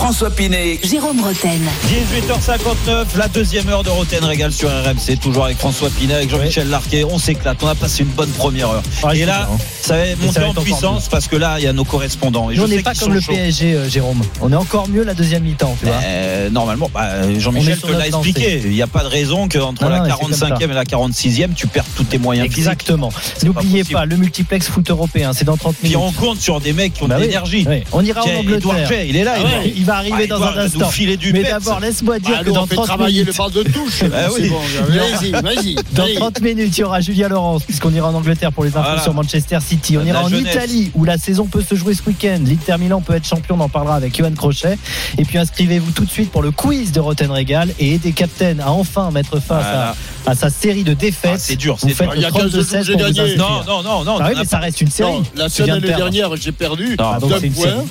François Pinet. Jérôme Roten. 18h59, la deuxième heure de Roten Régal sur RMC, toujours avec François Pinet, avec Jean-Michel Larquet. On s'éclate, on a passé une bonne première heure. Ah, et là, bien, hein. ça va monter va en puissance parce que là, il y a nos correspondants. Et je on n'est pas comme le chauds. PSG, euh, Jérôme. On est encore mieux la deuxième mi-temps, tu vois. Euh, normalement, bah, On Jean-Michel te l'a expliqué. Il n'y a pas de raison qu'entre la non, mais c'est comme 45e et la 46e, tu perds tous tes moyens. Exactement. pas N'oubliez pas, le multiplex foot européen, c'est dans 30 Puis minutes. on compte sur des mecs qui ont Bah de l'énergie. Oui. On ira en Edouard Angleterre. Jay, il est là. Ah il va- ouais, il va arriver Ah, dans un instant. filer du Mais d'abord, laisse-moi dire que dans on fait 30 travailler minutes, le bal de touche. Ah oui. bon, Vas-y, vas-y. Dans Allez. 30 minutes, il y aura Julia Laurence, puisqu'on ira en Angleterre pour les infos Voilà. sur Manchester City. On ira en jeunesse. Italie, où la saison peut se jouer ce week-end. L'Inter Milan peut être champion, on en parlera avec Johan Crochet. Et puis inscrivez-vous tout de suite pour le quiz de Roten Régal et aidez Captain à enfin mettre face Voilà. à, à sa série de défaites. Ah, c'est dur, Vous c'est dur. Il y le a 15 jours, 32-16 j'ai gagné. Non, non, non, non. Ah oui, mais ça reste une série. Non, la seule viens de dernière, j'ai perdu. Non, Ah,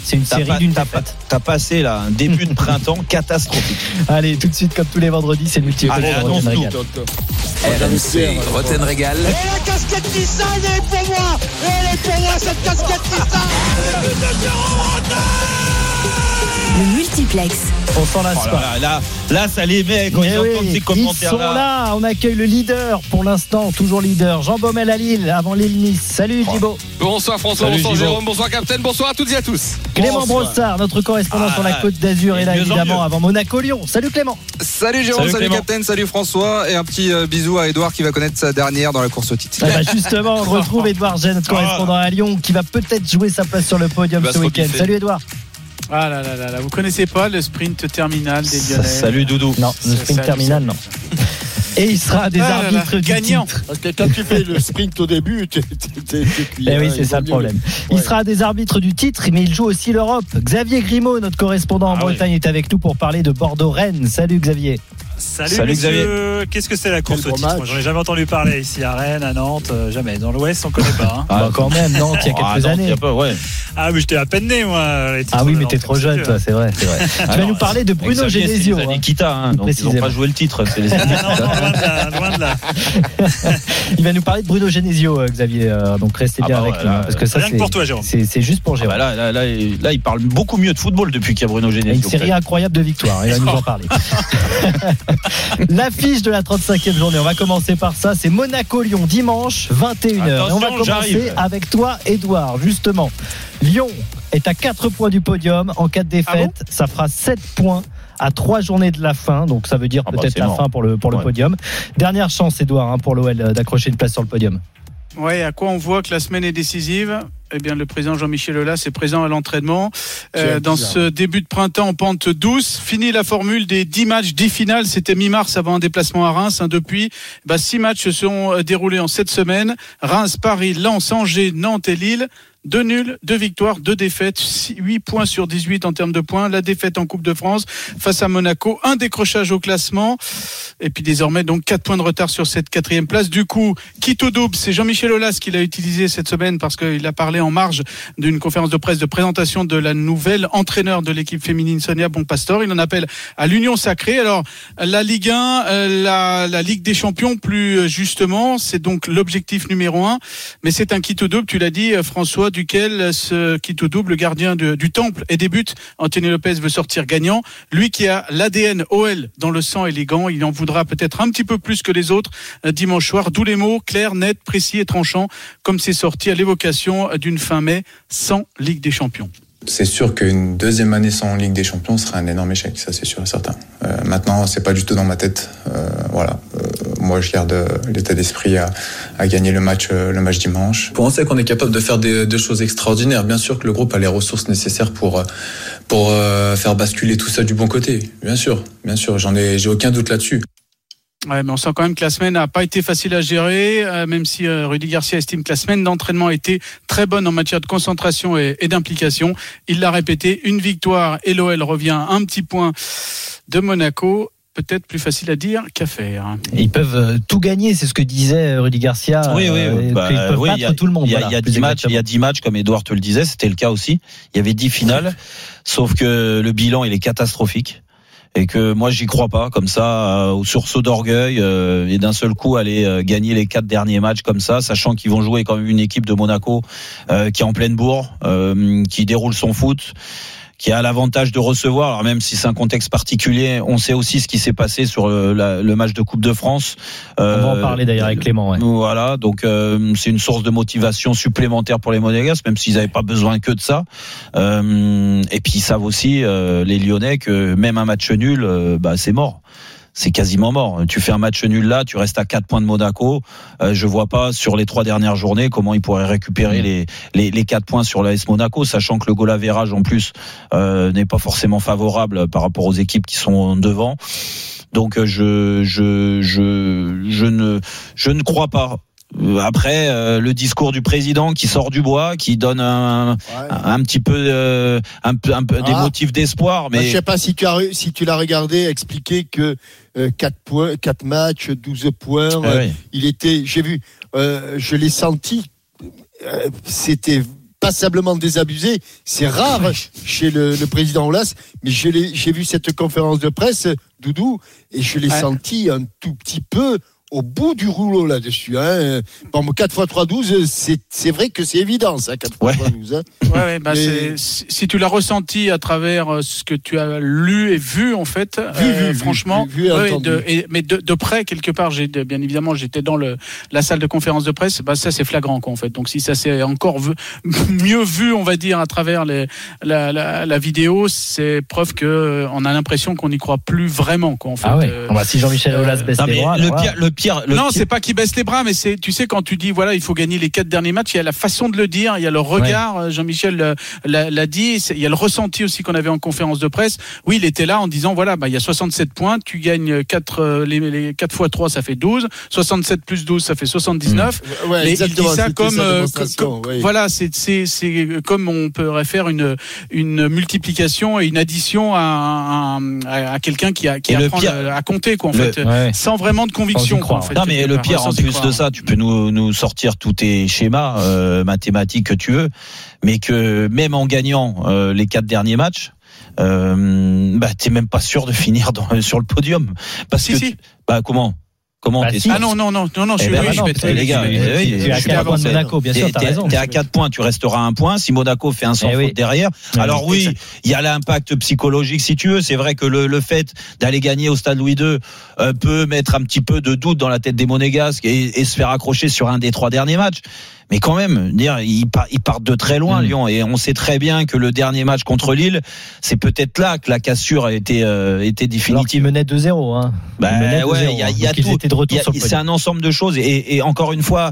c'est une série, une d'une défaite. T'as passé là un début de printemps catastrophique. Allez, tout de suite, comme tous les vendredis, c'est le Allez. RMC. Roten Régal. Et la casquette Nissan, elle est pour moi Elle est pour moi cette casquette Nissan Le multiplex. On s'en lasse Oh pas. là, là, là, là, ça les met quand Mais ils oui, entendent ces ils sont là. là. On accueille le leader pour l'instant, toujours leader. Jean Baumel à Lille, avant Lille Nice. Salut Thibaut. Bonsoir François, Salut, bonsoir. Jérôme, bonsoir Captain, bonsoir à toutes et à tous. Clément Bonsoir. Brossard, notre correspondant Ah, sur la côte d'Azur, est là évidemment avant Monaco-Lyon. Salut Clément. Salut Jérôme, Salut salut, Clément. Captain, salut François et un petit euh, bisou à Edouard qui va connaître sa dernière dans la course au titre. Ah bah, justement, on retrouve Edouard Gênes, notre correspondant à Lyon, qui va peut-être jouer sa place sur le podium ce week-end. Salut Edouard. Ah là là là là, vous connaissez pas le sprint terminal des Lyonnais Salut Doudou. Non, le sprint terminal, non. Et il sera des Ah là là, arbitres du titre. Parce que quand tu fais le sprint au début, t'es- cuit, Eh oui, il c'est ça le problème. Il sera des arbitres du titre, mais il joue aussi l'Europe. Xavier Grimaud, notre correspondant en Ah oui. Bretagne, est avec nous pour parler de Bordeaux-Rennes. Salut Xavier. Salut, Salut, messieurs. Qu'est-ce que c'est la course Quel au titre J'en ai jamais entendu parler ici à Rennes, à Nantes, euh, jamais. Dans l'Ouest, on connaît pas. hein. Ah, Bah, quand même, Nantes, il y a Ah, quelques années. a pas, ouais. Ah, mais j'étais à peine né, moi. les Ah oui, mais t'es trop c'est jeune, toi, c'est vrai. c'est vrai. Ah tu vas nous parler de Bruno Xavier, c'est Genesio. années hein. Kita, hein, donc ils n'ont pas joué le titre. C'est les Ah, années non, non, loin de là, loin de là. Il va nous parler de Bruno Genesio, euh, Xavier. euh, Donc restez Ah bien bah avec nous. là, hein, Parce que ça, Rien que c'est- pour toi, Jérôme. c'est c'est juste pour Ah Jérôme. bah là, là, là, il- parle beaucoup mieux de football depuis qu'il y a Bruno a une Genesio. série incroyable de victoires, il va nous en parler. L'affiche de la 35e journée, on va commencer par ça, c'est Monaco-Lyon dimanche, 21h. Et on va commencer avec toi, Edouard, justement. Lyon est à 4 points du podium, en cas de défaite, ça fera 7 points à 3 journées de la fin, donc ça veut dire Ah bah, peut-être la mort. fin pour le, pour le Ouais. podium. Dernière chance, Edouard, hein, pour l'OL euh, d'accrocher une place sur le podium. Ouais, à quoi on voit que la semaine est décisive? Eh bien, le président Jean-Michel Aulas est présent à l'entraînement. Euh, dans bizarre. ce début de printemps en pente douce, fini la formule des 10 matchs, 10 finales. C'était mi-mars avant un déplacement à Reims. hein. Depuis, bah, 6 matchs se sont euh, déroulés en cette semaine. Reims, Paris, Lens, Angers, Nantes et Lille. Deux nuls, deux victoires, deux défaites, 8 points sur 18 en termes de points. La défaite en Coupe de France face à Monaco, un décrochage au classement. Et puis désormais, donc 4 points de retard sur cette quatrième place. Du coup, quitte au double, c'est Jean-Michel Aulas qui l'a utilisé cette semaine parce qu'il a parlé en marge d'une conférence de presse de présentation de la nouvelle entraîneur de l'équipe féminine Sonia Bonpastor. Il en appelle à l'union sacrée. Alors, la Ligue 1, euh, la, Ligue des Champions, plus justement, c'est donc l'objectif numéro un. Mais c'est un quitte au double, tu l'as dit, euh, François, duquel ce quitte au double, le gardien du Temple et des buts, Anthony Lopez veut sortir gagnant. Lui qui a l'ADN OL dans le sang élégant, il en voudra peut-être un petit peu plus que les autres euh, dimanche soir. D'où les mots clairs, nets, précis et tranchants, comme c'est sorti à l'évocation euh, d'une fin mai sans Ligue des Champions. C'est sûr qu'une deuxième année sans Ligue des Champions serait un énorme échec, ça c'est sûr et certain. Euh, maintenant, c'est pas du tout dans ma tête. Euh, voilà, Euh, moi je garde euh, l'état d'esprit à, à gagner le match, euh, le match dimanche. On sait qu'on est capable de faire des, des choses extraordinaires. Bien sûr que le groupe a les ressources nécessaires pour euh, pour faire basculer tout ça du bon côté. Bien sûr, bien sûr, j'en ai, j'ai aucun doute là-dessus. Ouais, mais on sent quand même que la semaine n'a pas été facile à gérer, euh, même si euh, Rudy Garcia estime que la semaine d'entraînement a été très bonne en matière de concentration et, et d'implication. Il l'a répété, une victoire et l'OL revient à un petit point de Monaco. Peut-être plus facile à dire qu'à faire. Ils peuvent euh, tout gagner, c'est ce que disait Rudy Garcia. Oui, oui, oui. Bah, qu'ils peuvent oui, battre il y a- tout le monde. Il y a, voilà, il y a plus 10 matchs, il y a exactement. 10 matchs, comme Edouard te le disait, c'était le cas aussi. Il y avait 10 finales, sauf que le bilan, il est catastrophique. Et que moi j'y crois pas comme ça euh, au sursaut d'orgueil euh, et d'un seul coup aller euh, gagner les quatre derniers matchs comme ça sachant qu'ils vont jouer quand même une équipe de Monaco euh, qui est en pleine bourre qui déroule son foot qui a l'avantage de recevoir alors même si c'est un contexte particulier on sait aussi ce qui s'est passé sur le, la- le match de Coupe de France On va en Euh, parler d'ailleurs avec Clément. ouais. voilà, donc euh, c'est une source de motivation supplémentaire pour les Monégasques, même s'ils n'avaient pas besoin que de ça. Euh, et puis ils savent aussi euh, les Lyonnais que même un match nul, euh, bah c'est mort. C'est quasiment mort. Tu fais un match nul là, tu restes à 4 points de Monaco. Euh, je vois pas sur les trois dernières journées comment ils pourraient récupérer les, les, les 4 points sur l'AS Monaco, sachant que le goal en plus euh, n'est pas forcément favorable par rapport aux équipes qui sont devant. Donc euh, je, je, je, je, ne, je ne crois pas. Euh, Après, euh, le discours du président qui sort du bois, qui donne un, un petit peu, euh, un peu, un peu des Ah. motifs d'espoir, Je mais sais pas si tu as re- si tu l'as regardé expliquer que 4 points, 4 matchs, 12 points, Ah euh, oui. il était j'ai vu euh, je l'ai senti euh, c'était passablement désabusé, c'est rare chez le, le président Olas, mais je j'ai vu cette conférence de presse Doudou et je l'ai Ouais. senti un tout petit peu au bout du rouleau là-dessus. Hein. Bon, 4 x 3, 12, c'est c'est vrai que c'est évident, ça, 4 x Ouais. 3, 12. Hein. Ouais, ouais, bah, Mais- si, tu l'as ressenti à travers euh, ce que tu as lu et vu en fait, Vu, vu, vu, franchement, vu, vu et de- et- mais de, de près quelque part, j'ai de- bien évidemment j'étais dans le la salle de conférence de presse, bah ça c'est flagrant quoi en fait. Donc si ça s'est encore vu- mieux vu, on va dire à travers les, la, la, la vidéo, c'est preuve que euh, on a l'impression qu'on n'y croit plus vraiment quoi en fait. Ah ouais. Euh, Bon, bah, si Jean-Michel euh, Aulas baisse Non, les bras, le pire, le pire, le non, pire- c'est pas qu'il baisse les bras, mais c'est, tu sais, quand tu dis, voilà, il faut gagner les quatre derniers matchs, il y a la façon de le dire, il y a le regard, euh, Jean-Michel euh, l'a, l'a dit, il y a le ressenti aussi qu'on avait en conférence de presse. Oui, il était là en disant, voilà, bah, il y a 67 points, tu gagnes 4, les, les 4 fois 3, ça fait 12, 67 plus 12, ça fait 79. Ouais, Mais il exactement, dit ça comme, euh, oui. voilà, c'est, c'est, c'est comme on pourrait faire une, une multiplication et une addition à, à, à quelqu'un qui, a, qui apprend pire- à, à compter, quoi, en le- fait, Ouais. sans vraiment de conviction. Croire. fait, Non, mais le pire, en plus de ça, tu peux nous, nous sortir tous tes schémas euh, mathématiques que tu veux, mais que même en gagnant euh, les quatre derniers matchs, euh, bah, t'es même pas sûr de finir dans, sur le podium. Parce Si, que, si. tu- bah, comment? Comment Bah, si. Ah non, non, non, non, non, je Eh suis ben, oui, bah non, les gars, eh Tu es à je suis 4 points de avancé. Monaco, bien sûr, t'as raison. T'es à 4 points, tu resteras un point. Si Monaco fait un sans Eh faute oui. derrière, Ouais, alors oui, il y a l'impact psychologique si tu veux. C'est vrai que le, le fait d'aller gagner au Stade Louis II euh, peut mettre un petit peu de doute dans la tête des Monégasques et, et se faire accrocher sur un des trois derniers matchs. Mais quand même, dire ils, par- ils partent de très loin, Mm. Lyon, et on sait très bien que le dernier match contre Lille, c'est peut-être là que la cassure a été, euh, été Alors définitive. menaient 2-0. Hein. Bah, Ils menaient ouais, 2-0, il y a- hein. il y a ils tout. C'est un ensemble de choses et, et encore une fois.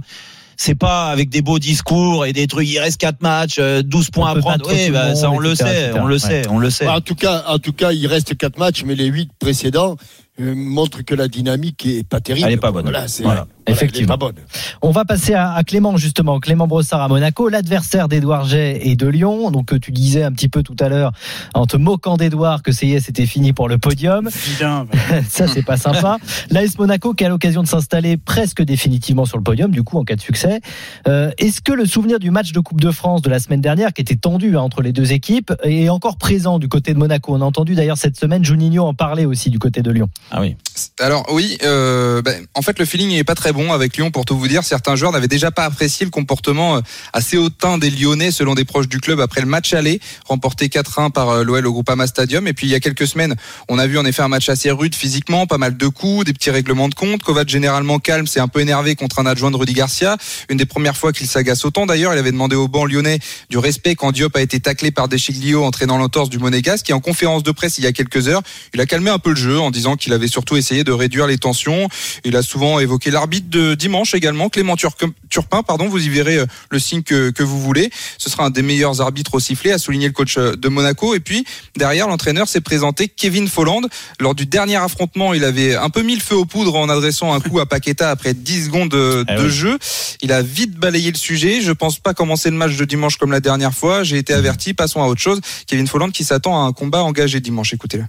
C'est pas avec des beaux discours et des trucs. Il reste 4 matchs, euh, 12 points On à prendre. Oui, bah, ça on le etc., sait, etc. on le Ouais. sait, on le sait. En tout cas, en tout cas, il reste quatre matchs, mais les huit précédents euh, montrent que la dynamique est pas terrible. Elle est pas bonne. Voilà, c'est- Effectivement. pas bonne. On va passer à, à Clément justement, Clément Brossard à Monaco, l'adversaire d'Edouard Jay et de Lyon. Donc euh, tu disais un petit peu tout à l'heure en te moquant d'Edouard que CIS était fini pour le podium. Ça c'est pas sympa. L'AS Monaco qui a l'occasion de s'installer presque définitivement sur le podium du coup en cas de succès. Euh, Est-ce que le souvenir du match de Coupe de France de la semaine dernière qui était tendu hein, entre les deux équipes est encore présent du côté de Monaco? On a entendu d'ailleurs cette semaine Juninho en parler aussi du côté de Lyon. Ah oui. Alors oui, euh, ben, en fait le feeling n'est pas très bon avec Lyon pour tout vous dire. Certains joueurs n'avaient déjà pas apprécié le comportement euh, assez hautain des Lyonnais selon des proches du club après le match aller remporté 4-1 par euh, l'OL au Groupama Stadium. Et puis il y a quelques semaines, on a vu en effet un match assez rude physiquement, pas mal de coups, des petits règlements de compte. Kovac généralement calme, s'est un peu énervé contre un adjoint de Rudy Garcia. Une des premières fois qu'il s'agace autant d'ailleurs. Il avait demandé au banc lyonnais du respect quand Diop a été taclé par Deschiglio entraînant l'entorse du Monégasque. Et en conférence de presse il y a quelques heures, il a calmé un peu le jeu en disant qu'il avait surtout essayé de réduire les tensions. Il a souvent évoqué l'arbitre de dimanche également, Clément Tur- Turpin, pardon, vous y verrez euh, le signe que, que vous voulez. Ce sera un des meilleurs arbitres au sifflet, a souligné le coach euh, de Monaco. Et puis, derrière, l'entraîneur s'est présenté Kevin Folland. Lors du dernier affrontement, il avait un peu mis le feu aux poudres en adressant un coup à Paqueta après 10 secondes de, Eh oui. jeu. Il a vite balayé le sujet. Je pense pas commencer le match de dimanche comme la dernière fois. J'ai été averti. Passons à autre chose. Kevin Folland qui s'attend à un combat engagé dimanche. Écoutez-le.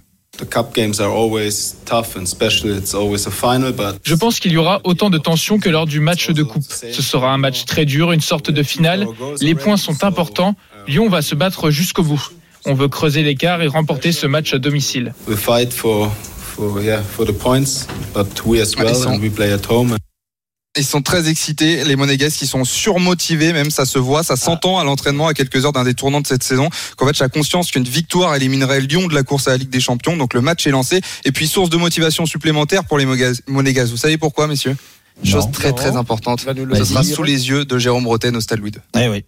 Je pense qu'il y aura autant de tension que lors du match de coupe. Ce sera un match très dur, une sorte de finale. Les points sont importants. Lyon va se battre jusqu'au bout. On veut creuser l'écart et remporter ce match à domicile. Ils sont- très excités, les Monégasques, qui sont surmotivés, même ça se voit, ça s'entend à l'entraînement à quelques heures d'un des tournants de cette saison. Kovac a conscience qu'une victoire éliminerait Lyon de la course à la Ligue des Champions, donc le match est lancé. Et puis source de motivation supplémentaire pour les Monégas- Monégasques. Vous savez pourquoi, messieurs? Chose Non. très très importante. Ce sera sous les yeux de Jérôme Roten au Stade Louis II. Eh oui.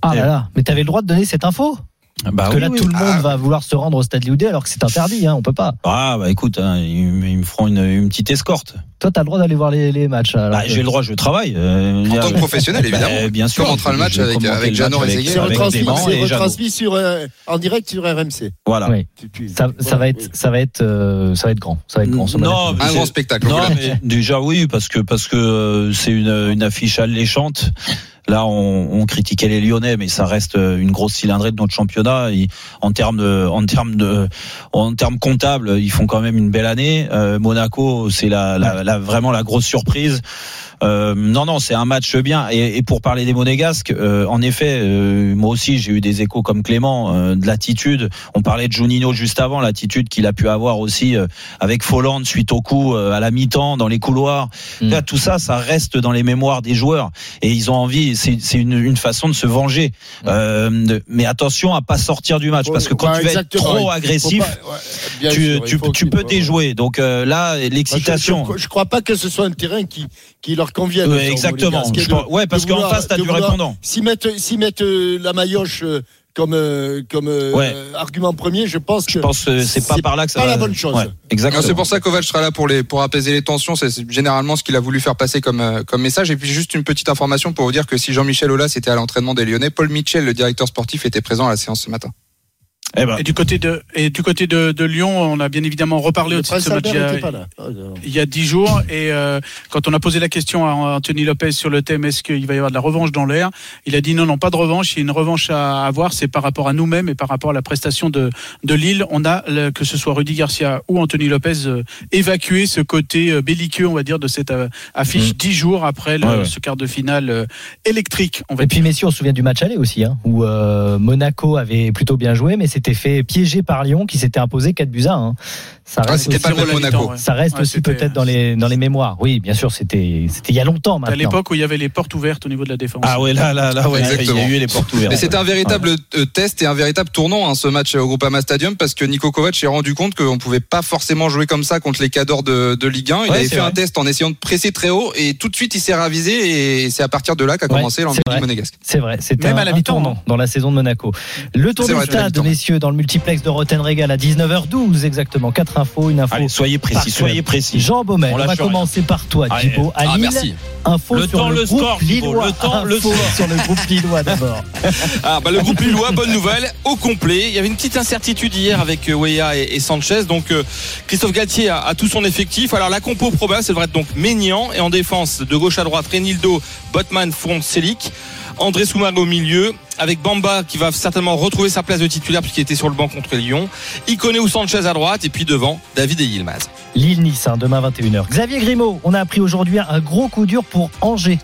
Ah là là, mais t'avais le droit de donner cette info? Bah Parce que oui, là, oui. tout le monde Ah. va vouloir se rendre au stade Liudé alors que c'est interdit, hein, on peut pas. Ah bah écoute, hein, ils, me- ils me feront une, une petite escorte. Toi, t'as le droit d'aller voir les, les matchs. Bah, que- j'ai le droit, je travaille. euh, En tant que professionnel, évidemment. Bah, bien sûr. Commentera le match avec- commenter avec Jeannot match avec- Rézéguier. C'est retransmis, et sur, euh, en direct sur RMC. Voilà. Oui. Ça, va être, ça va être, euh, ça va être grand. Ça va être grand. Non, Un grand spectacle. Non, on mais déjà oui, parce que parce que euh, c'est une, une affiche alléchante. Là, on, critiquait les Lyonnais, mais ça reste euh, une grosse cylindrée de notre championnat. En termes en termes de, en termes comptables, ils font quand même une belle année. Euh, Monaco, c'est la, la- vraiment la grosse surprise. Euh, non, non, c'est un match bien. Et, et pour parler des Monégasques, euh, en effet, euh, moi aussi, j'ai eu des échos comme Clément euh, de l'attitude. On parlait de Juninho juste avant, l'attitude qu'il a pu avoir aussi euh, avec Folland suite au coup euh, à la mi-temps dans les couloirs. Mm. Là, tout ça, ça reste dans les mémoires des joueurs et ils ont envie. C'est une, une façon de se venger. Euh, de- mais attention à pas sortir du match parce que quand Ouais, tu vas être trop agressif, pas- ouais, bien tu, sûr, tu, tu peux déjouer. Donc euh, là, Moi, je- l'excitation. Je, je crois pas que ce soit un terrain qui, qui leur convienne. Ouais, ça, aux exactement. Monégasques. Je De- pense- ouais, parce qu'en face, t'as de du vouloir- répondant. S'ils mettent, s'ils mettent euh, la maillotche euh, comme, euh, comme euh, Ouais. argument premier, je pense que Je pense que c'est pas par là que ça pas va. la bonne chose. Ouais, exactement. C'est pour ça que Kovac sera là pour, les, pour apaiser les tensions. C'est c'est généralement ce qu'il a voulu faire passer comme, euh, comme message. Et puis juste une petite information pour vous dire que si Jean-Michel Aulas était à l'entraînement des Lyonnais, Paul Mitchell, le directeur sportif, était présent à la séance ce matin. Eh ben, Et du côté de, et du côté de, de Lyon, on a bien évidemment reparlé aussi de ce match il y a-. Oh, il y a dix jours. Et euh, quand on a posé la question à Anthony Lopez sur le thème est-ce qu'il va y avoir de la revanche dans l'air il a dit non non pas de revanche. Il y a une revanche à avoir c'est par rapport à nous-mêmes et par rapport à la prestation de, de Lille. On a que ce soit Rudy Garcia ou Anthony Lopez euh, évacué ce côté euh, belliqueux on va dire de cette euh, affiche Mm. dix jours après le- Ouais, ouais. ce quart de finale euh, électrique on va Et dire. Puis messieurs, on se souvient du match aller aussi, hein, où euh, Monaco avait plutôt bien joué, mais s'était fait piéger par Lyon, qui s'était imposé 4 buts à 1. Ça Ah, reste aussi, pas Monaco. ouais. ça reste Ouais, aussi c'était- peut-être dans les dans les mémoires. Oui, bien sûr, c'était c'était il y a longtemps à maintenant. l'époque où il y avait les portes ouvertes au niveau de la défense Ah ouais, là, là, là, ouais, il y a eu les portes ouvertes. Mais c'était un véritable euh, test et un véritable tournant hein, ce match au Groupama Stadium parce que Nico Kovac s'est rendu compte qu'on pouvait pas forcément jouer comme ça contre les cadors de, de Ligue 1. Il Ouais, avait fait un test en essayant de presser très haut et tout de suite il s'est ravisé et c'est à partir de là qu'a commencé vrai. monégasque. C'est vrai, c'était Même un, à la mi-temps, tournant dans la saison de Monaco. Le tour à la stade, mi-temps. Messieurs, dans le multiplex de Roten Régal à 19h12 exactement. Quatre infos, une info. Allez, soyez précis, soyez précis. Jean Baumel, On on, va rien. commencer par toi, Allez. Thibaut. À Ah, Lille, merci. info Le sur temps, le, score, Lillois. le temps, le score. sur le groupe Lillois d'abord. Ah, bah, le groupe Lillois, bonne nouvelle, au complet. Il y avait une petite incertitude hier avec euh, Weah et, et Sanchez. Donc, euh, Christophe Galtier a, a tout son effectif. Alors, la compo probable, ça devrait être donc Ménian. Et en défense, de gauche à droite, Renildo, Botman, Front, Selic. André Soumago au milieu, avec Bamba qui va certainement retrouver sa place de titulaire puisqu'il était sur le banc contre Lyon. Iconé ou Sanchez à droite. Et puis devant, David et Yilmaz. Lille-Nice, hein, demain 21h. Xavier Grimaud, on a appris aujourd'hui un gros coup dur pour Angers.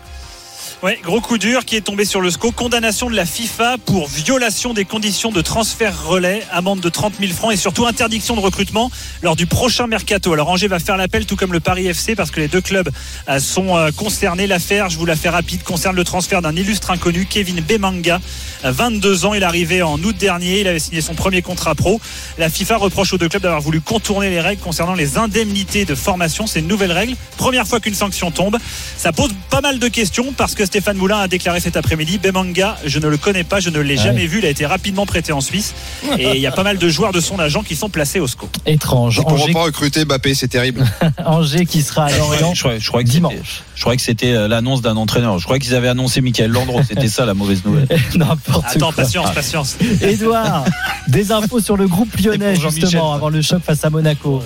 Ouais, gros coup dur qui est tombé sur le SCO. Condamnation de la FIFA pour violation des conditions de transfert relais, amende de 30 000 francs et surtout interdiction de recrutement lors du prochain mercato. Alors Angers va faire l'appel tout comme le Paris FC parce que les deux clubs euh, sont euh, concernés. L'affaire, je vous la fais rapide, concerne le transfert d'un illustre inconnu, Kevin Bemanga. Euh, 22 ans, il est arrivé en août dernier, il avait signé son premier contrat pro. La FIFA reproche aux deux clubs d'avoir voulu contourner les règles concernant les indemnités de formation. C'est une nouvelle règle. Première fois qu'une sanction tombe. Ça pose pas mal de questions parce que Stéphane Moulin a déclaré cet après-midi Bemanga, je ne le connais pas, je ne l'ai Ah jamais vu. Il a été rapidement prêté en Suisse et il y a pas mal de joueurs de son agent qui sont placés au SCO. Étrange. Ils pourront Angers, pas recruter Mbappé, c'est terrible. Angers qui sera à Lorient Je crois, je crois que c'était- dimanche. je crois que c'était euh, l'annonce d'un entraîneur. Je crois qu'ils avaient annoncé Michael Landreau. C'était ça la mauvaise nouvelle. N'importe Attends, quoi. patience, patience. Édouard, des infos sur le groupe lyonnais justement avant le choc face à Monaco.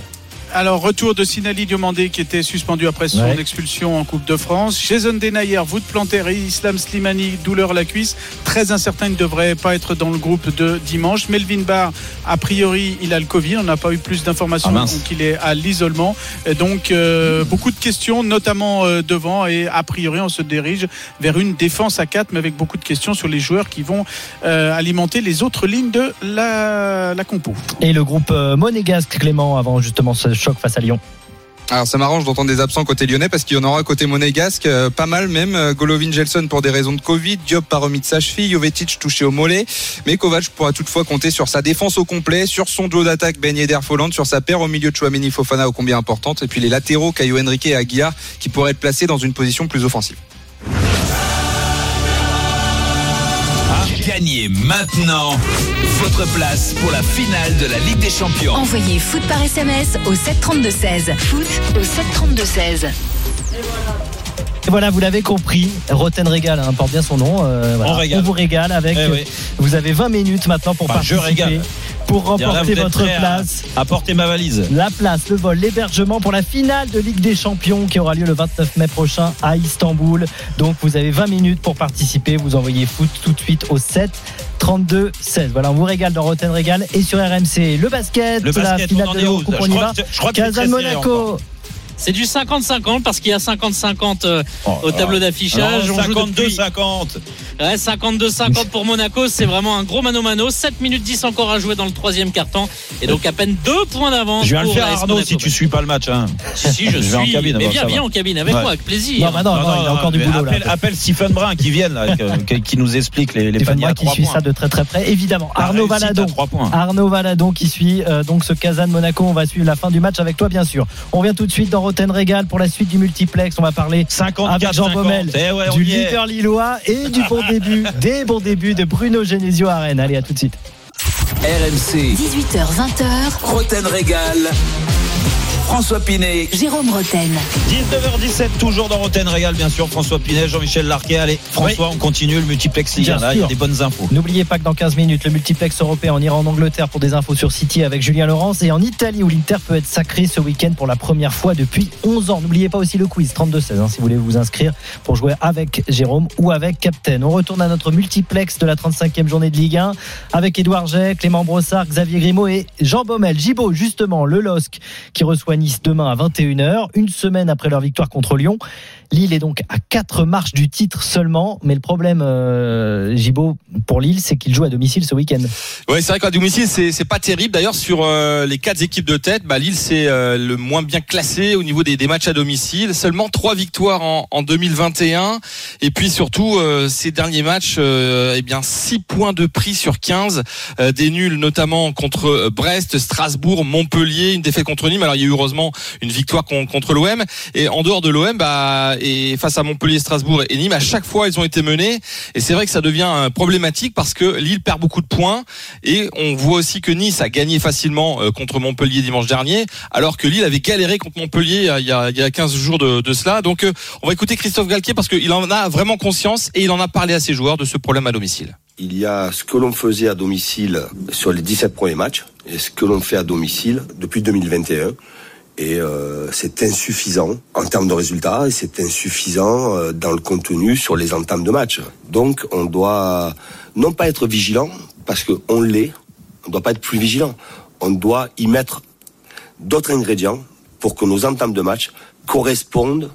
Alors, retour de Sinali Diomandé qui était suspendu après son Ouais. expulsion en Coupe de France. Jason Denayer, voûte plantaire et Islam Slimani, douleur à la cuisse. Très incertain, il ne devrait pas être dans le groupe de dimanche. Melvin Barr, a priori, il a le Covid. On n'a pas eu plus d'informations, Ah, donc il est à l'isolement. Donc, euh, beaucoup de questions, notamment euh, devant. Et a priori, on se dirige vers une défense à 4, mais avec beaucoup de questions sur les joueurs qui vont euh, alimenter les autres lignes de la, la compo. Et le groupe euh, monégasque Clément avant justement ce choc face à Lyon. Alors ça m'arrange d'entendre des absents côté lyonnais parce qu'il y en aura côté monégasque euh, pas mal même. Euh, Golovin Gelson pour des raisons de Covid, Diop pas remis de sa cheville, Jovetic touché au mollet. Mais Kovac pourra toutefois compter sur sa défense au complet, sur son duo d'attaque Ben Yedder Folland, sur sa paire au milieu de Chouameni Fofana au combien importante et puis les latéraux Caio Henrique et Aguiar qui pourraient être placés dans une position plus offensive. Gagnez maintenant votre place pour la finale de la Ligue des Champions. Envoyez foot par SMS au 732-16. Foot au 732-16. Et voilà, vous l'avez compris, Roten Régal hein, porte bien son nom. euh, voilà. On régale. vous régale avec. Eh oui. Vous avez 20 minutes maintenant pour je participer, régale. pour remporter votre prêts à- place. À porter ma valise. La place, le vol, l'hébergement pour la finale de Ligue des Champions qui aura lieu le 29 mai prochain à Istanbul. Donc vous avez 20 minutes pour participer. Vous envoyez foot tout de suite au 7 32 16. Voilà, on vous régale dans Roten Régal et sur RMC. Le basket, Le la basket, finale on en de on Je je crois que serré Monaco. C'est du 50-50 parce qu'il y a 50-50 euh, au tableau d'affichage. 52-50. Ouais, 52-50 pour Monaco, c'est vraiment un gros mano-mano. 7 minutes 10 encore à jouer dans le troisième carton. Et donc à peine deux points d'avance. Je vais le faire Arnaud Monaco. si tu suis pas le match. Hein. Si, je, vais en suis. cabine. Mais viens, viens en cabine avec Ouais. moi, avec plaisir. Non, bah non, non, il y a encore du boulot là. appelle, appelle Stephen Brun qui vienne là, qui nous explique les, les paniers Brun à qui suit ça de très très près, évidemment. La Arnaud Valadon. Arnaud Valadon qui suit euh, donc ce Kazan Monaco. On va suivre la fin du match avec toi, bien sûr. On revient tout de suite dans Roten Régal pour la suite du multiplex. On va parler 54, avec Jean 50. Baumel Eh ouais, du leader lillois et du début, des bons débuts de Bruno Genesio à Rennes. Allez, à tout de suite. RMC, 18h20h. Roten Régal. François Pinet. Jérôme Roten. 19h17, toujours dans Roten Régal, bien sûr. François Pinet, Jean-Michel Larquet. Allez, François, on continue le multiplex 1. Là, il y a des bonnes infos. N'oubliez pas que dans 15 minutes, le multiplex européen, on ira en Angleterre pour des infos sur City avec Julien Laurence et en Italie où l'Inter peut être sacré ce week-end pour la première fois depuis 11 ans. N'oubliez pas aussi le quiz 32-16 hein, si vous voulez vous inscrire pour jouer avec Jérôme ou avec Captain. On retourne à notre multiplex de la 35e journée de Ligue 1 avec Édouard Jay, Clément Brossard, Xavier Grimaud et Jean Baumel. Gibo, justement, le LOSC qui reçoit Nice demain à 21h, une semaine après leur victoire contre Lyon. Lille est donc à 4 marches du titre seulement, mais le problème, euh, pour Lille, c'est qu'il joue à domicile ce week-end. Ouais, c'est vrai qu'à domicile, c'est pas terrible. D'ailleurs, sur euh, les quatre équipes de tête, bah, Lille c'est euh, le moins bien classé au niveau des, des matchs à domicile. Seulement trois victoires en, en 2021. Et puis surtout, euh, ces derniers matchs, euh, eh bien, 6 points de prix sur 15. Euh, des nuls notamment contre Brest, Strasbourg, Montpellier, une défaite contre Nîmes. Alors il y a eu heureusement une victoire con- contre l'OM. Et en dehors de l'OM, bah, et face à Montpellier, Strasbourg et Nîmes, à chaque fois ils ont été menés. Et c'est vrai que ça devient euh, problématique parce que Lille perd beaucoup de points. Et on voit aussi que Nice a gagné facilement euh, contre Montpellier dimanche dernier, alors que Lille avait galéré contre Montpellier euh, il y a, il y a 15 jours de, cela. Donc on va écouter Christophe Galtier parce qu'il en a vraiment conscience et il en a parlé à ses joueurs de ce problème à domicile. Il y a ce que l'on faisait à domicile sur les 17 premiers matchs et ce que l'on fait à domicile depuis 2021. Et euh, c'est insuffisant en termes de résultats et c'est insuffisant euh, dans le contenu sur les entames de match. Donc on doit non pas être vigilant, parce qu'on l'est, on ne doit pas être plus vigilant. On doit y mettre d'autres ingrédients pour que nos entames de match correspondent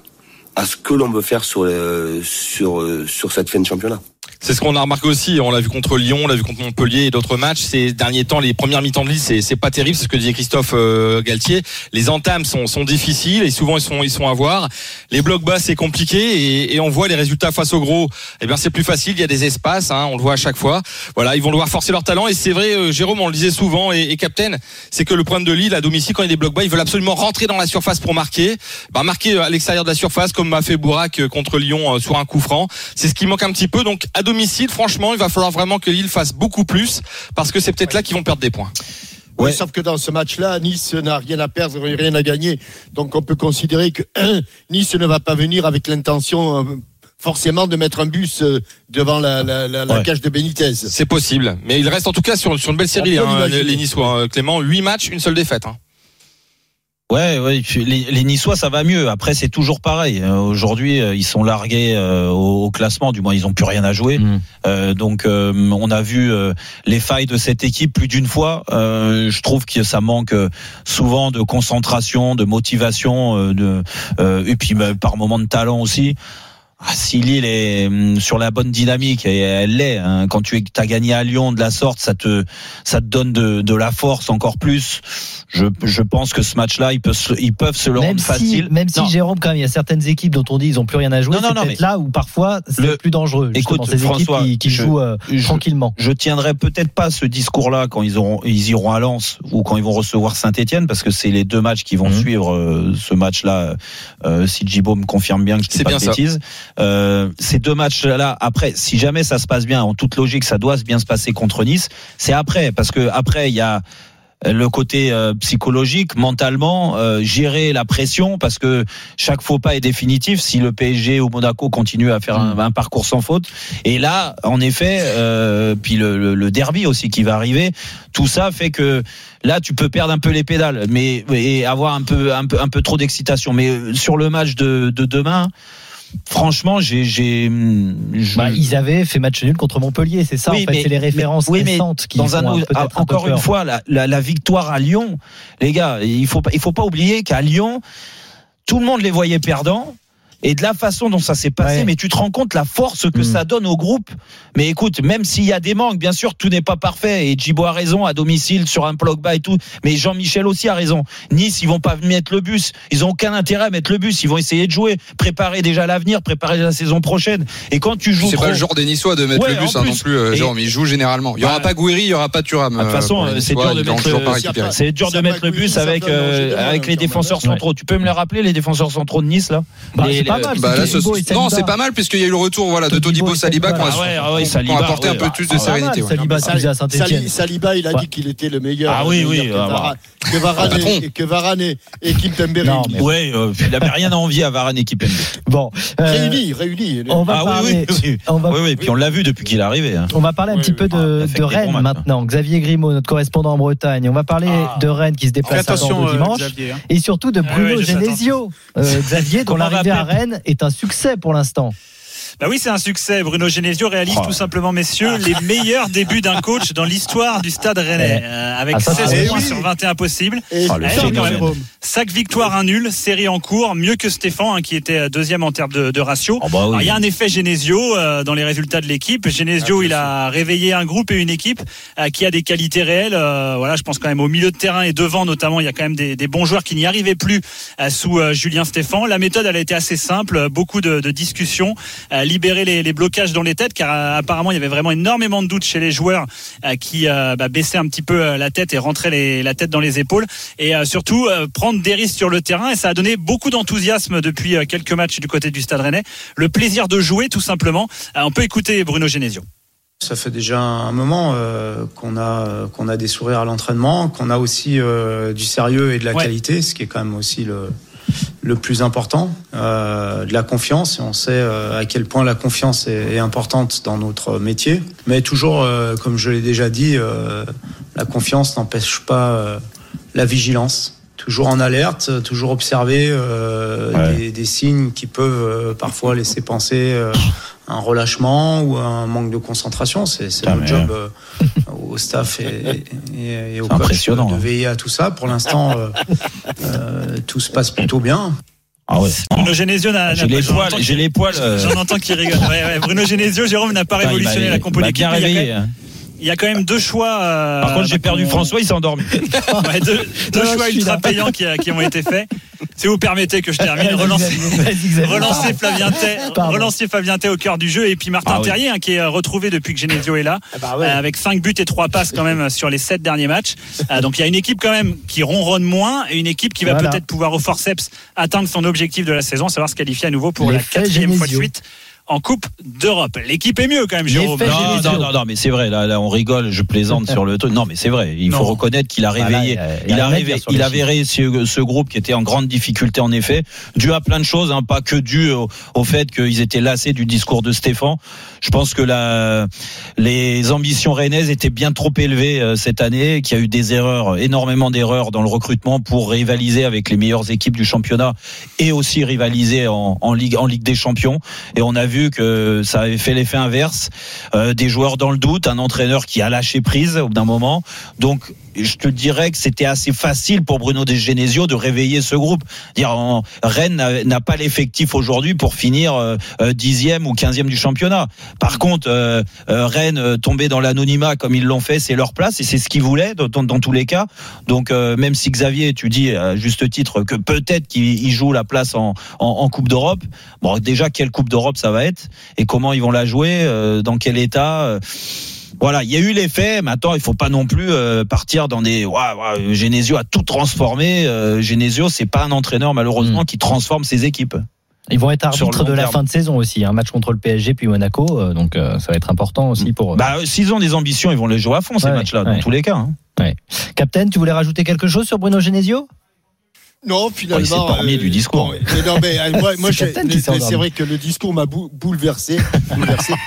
à ce que l'on veut faire sur, euh, sur, sur cette fin de championnat. C'est ce qu'on a remarqué aussi. On l'a vu contre Lyon, on l'a vu contre Montpellier et d'autres matchs. Ces derniers temps, les premières mi-temps de Lille, c'est, pas terrible. C'est ce que disait Christophe euh, Galtier. Les entames sont, difficiles et souvent ils sont, ils sont à voir. Les blocs bas, c'est compliqué et, on voit les résultats face au gros. Eh bien, c'est plus facile. Il y a des espaces. Hein, on le voit à chaque fois. Voilà, ils vont devoir forcer leur talent. Et c'est vrai, euh, Jérôme, on le disait souvent et, et Captain, c'est que le problème de Lille à domicile, quand il y a des blocs bas, ils veulent absolument rentrer dans la surface pour marquer. Bah, marquer à l'extérieur de la surface, comme m'a fait Bourak euh, contre Lyon euh, sur un coup franc. C'est ce qui manque un petit peu. Donc, franchement, il va falloir vraiment que Lille fasse beaucoup plus parce que c'est peut-être là qu'ils vont perdre des points. Oui, sauf que dans ce match-là, Nice n'a rien à perdre et rien à gagner. Donc on peut considérer que un, Nice ne va pas venir avec l'intention euh, forcément de mettre un bus euh, devant la, la, la, la Ouais. cage de Benitez. C'est possible. Mais il reste en tout cas sur, sur une belle série, hein, les Niçois. hein. Clément, 8 matchs, une seule défaite. hein. Ouais, ouais. Les, les Niçois, ça va mieux. Après, c'est toujours pareil. Euh, Aujourd'hui, euh, ils sont largués euh, au, au classement. Du moins, ils ont plus rien à jouer. Mm. Euh, donc, euh, on a vu euh, les failles de cette équipe plus d'une fois. Euh, je trouve que ça manque souvent de concentration, de motivation, euh, de euh, et puis bah, par moments de talent aussi. Ah, si Lille est hum, sur la bonne dynamique et elle l'est, hein, quand tu as gagné à Lyon de la sorte, ça te ça te donne de, de la force encore plus. Je, je pense que ce match-là, ils peuvent se, ils peuvent se le Même rendre si, facile. même si Non. Jérôme, quand même, il y a certaines équipes dont on dit ils ont plus rien à jouer. Non, non, C'est non, peut-être mais- là où parfois c'est Le- plus dangereux. Écoute, ces François, équipes qui, qui je- jouent euh, je- tranquillement. Je tiendrai peut-être pas ce discours-là quand ils auront, ils iront à Lens ou quand ils vont recevoir Saint-Etienne parce que c'est les deux matchs qui vont Mhm. suivre euh, ce match-là. Euh, si Djibo me confirme bien que je pas de bêtises. Euh, ces deux matchs-là, après, si jamais ça se passe bien, en toute logique, ça doit bien se passer contre Nice. C'est après parce que après il y a le côté euh, psychologique, mentalement, euh, gérer la pression parce que chaque faux pas est définitif si le PSG ou Monaco continue à faire un, un parcours sans faute. Et là, en effet, euh, puis le, le- le derby aussi qui va arriver, tout ça fait que là tu peux perdre un peu les pédales, mais et avoir un peu un peu un peu trop d'excitation. Mais euh, sur le match de, de demain. Franchement, j'ai, j'ai, je- Bah, ils avaient fait match nul contre Montpellier, c'est ça Oui, en fait, c'est les références mais- oui, mais récentes qui dans un peu encore une fois la, la, la victoire à Lyon les gars il faut il faut pas oublier qu'à Lyon tout le monde les voyait perdants et de la façon dont ça s'est passé, Ouais. mais tu te rends compte la force que Mm. ça donne au groupe. Mais écoute, même s'il y a des manques, bien sûr, tout n'est pas parfait. Et Djibo a raison à domicile sur un Pogba et tout. Mais Jean-Michel aussi a raison. Nice, ils vont pas mettre le bus. Ils ont aucun intérêt à mettre le bus. Ils vont essayer de jouer, préparer déjà l'avenir, préparer la saison prochaine. Et quand tu joues C'est trop, pas le genre des Niçois de mettre Ouais, le bus hein, non plus. euh, Jérôme. Ils jouent généralement. Il y aura Bah, pas Gouiri, il y aura pas Thuram. de toute euh, façon, euh, c'est dur de mettre le- récupéré. c'est dur de Ça mettre le va, bus avec euh, avec les défenseurs centraux. Tu peux me les rappeler les défenseurs centraux de Nice là? Bah, pas le- mal, Bah là, ce- non, c'est pas mal puisqu'il y a eu le retour voilà, de Todibo Saliba qui ont Saliba. Ah ah apporté un peu plus ah, de pas sérénité. Saliba, il a dit qu'il était le meilleur. Ah oui, oui, Que ah bah. Varane- que Varane et- que Varane et Kimpembe réunis. Ouais, euh, il avait rien à envier à Varane et Kimpembe. Bon, euh, Réunis, réunis. on va Ah oui, parler. oui, oui. Puis on l'a vu depuis qu'il est arrivé. hein. On va parler un petit peu Ah, de, a Rennes maintenant. Xavier Grimaud, notre correspondant en Bretagne. On va parler Ah. de Rennes qui se déplace à euh, dimanche. Hein. Et surtout de Ah Bruno Genesio. Xavier, dont l'arrivée à appeler Est un succès pour l'instant. Bah oui, c'est un succès. Bruno Genesio réalise Oh. tout simplement, messieurs, les meilleurs débuts d'un coach dans l'histoire du stade rennais. Euh, avec Ah, ça, 16 c'est- points oui. sur 21 possibles. Et Ah, le Eh, même. Jérôme. 5 victoires, un nul, série en cours, mieux que Stéphane, hein, qui était deuxième en termes de, de ratio. Oh, bah oui. Il y a un effet Genesio euh, dans les résultats de l'équipe. Genesio, il a réveillé un groupe et une équipe euh, qui a des qualités réelles. Euh, voilà, je pense quand même au milieu de terrain et devant notamment, il y a quand même des, des bons joueurs qui n'y arrivaient plus euh, sous euh, Julien Stéphan. La méthode, elle a été assez simple, euh, beaucoup de, de discussions, euh, libérer les, les blocages dans les têtes, car euh, apparemment il y avait vraiment énormément de doutes chez les joueurs euh, qui euh, bah, baissaient un petit peu la tête et rentraient les- la tête dans les épaules, et surtout prendre des risques sur le terrain. Et ça a donné beaucoup d'enthousiasme depuis quelques matchs du côté du Stade Rennais. Le plaisir de jouer, tout simplement. On peut écouter Bruno Genesio. Ça fait déjà un moment euh, qu'on a qu'on a des sourires à l'entraînement, qu'on a aussi euh, du sérieux et de la Ouais. qualité, ce qui est quand même aussi le le plus important, euh, de la confiance. Et on sait euh, à quel point la confiance est, est importante dans notre métier. Mais toujours, euh, comme je l'ai déjà dit, la confiance n'empêche pas la vigilance. Toujours en alerte, toujours observer Ouais. des, des signes qui peuvent parfois laisser penser un relâchement ou un manque de concentration. C'est notre mais, job euh, au staff et, et, et au coach impressionnant, de hein. veiller à tout ça. Pour l'instant, euh, euh, tout se passe plutôt bien. Ah ouais. Bruno Genesio n'a J'ai les j'en poils, entends j'ai qu'il- les poils. euh, J'en entends qui rigole. Ouais, ouais, Bruno Genesio, Jérôme n'a pas révolutionné la compo d'équipe. bien Il y a quand réveillé. Il y a quand même deux choix. euh, Par contre, j'ai bah, perdu François, il s'est endormi. Ouais, deux, deux Non, choix ultra payants qui, qui ont été faits. Si vous permettez que je termine, relancer, Flavien Tay, relancer Flavien Tay au cœur du jeu et puis Martin Ah oui. Terrier hein, qui est euh, retrouvé depuis que Genesio est là bah ouais. euh, avec 5 buts et 3 passes quand même sur les 7 derniers matchs. Euh, donc il y a une équipe quand même qui ronronne moins et une équipe qui va Voilà. peut-être pouvoir au forceps atteindre son objectif de la saison, savoir se qualifier à nouveau pour la quatrième fois de suite en Coupe d'Europe. L'équipe est mieux quand même, Jérôme. Non, non, non, non, mais c'est vrai. Là, là, on rigole, je plaisante sur le truc. Non, mais c'est vrai. Il faut reconnaître qu'il a Voilà, réveillé. il a- il réveillé, il a réveillé ce, ce groupe qui était en grande difficulté, en effet, dû à plein de choses, hein, pas que dû au, au fait qu'ils étaient lassés du discours de Stéphane. Je pense que la, les ambitions rennaises étaient bien trop élevées euh, cette année, qu'il y a eu des erreurs, énormément d'erreurs dans le recrutement pour rivaliser avec les meilleures équipes du championnat et aussi rivaliser en, en Ligue, en Ligue des Champions. Et on a vu que ça avait fait l'effet inverse. Euh, des joueurs dans le doute, un entraîneur qui a lâché prise au bout d'un moment. Donc, je te dirais que c'était assez facile pour Bruno De Genesio de réveiller ce groupe. Dire, en- Rennes n'a- pas l'effectif aujourd'hui pour finir euh, euh, dixième ou quinzième du championnat. Par contre, Rennes tomber dans l'anonymat comme ils l'ont fait, c'est leur place et c'est ce qu'ils voulaient dans, tous les cas. Donc, même si Xavier, tu dis à juste titre que peut-être qu'il il joue la place en, en, en Coupe d'Europe. Bon, déjà, quelle Coupe d'Europe ça va être? Et comment ils vont la jouer, euh, dans quel état. euh, voilà, il y a eu les faits. Maintenant, il faut pas non plus euh, partir dans des. Ouah, ouah, Genesio a tout transformé. Euh, Genesio, c'est pas un entraîneur malheureusement qui transforme ses équipes. Ils vont être arbitres de la terme. fin de saison aussi. Un match contre le PSG puis Monaco, euh, donc euh, ça va être important aussi pour. eux. Bah, s'ils ont des ambitions, ils vont les jouer à fond ces Ouais, matchs-là, dans tous les cas. hein. Ouais. Captain, tu voulais rajouter quelque chose sur Bruno Genesio? Non, finalement. il s'est pas remis euh, du discours. bon, mais non, mais euh, moi, moi, C'est vrai que le discours m'a bou- bouleversé. bouleversé.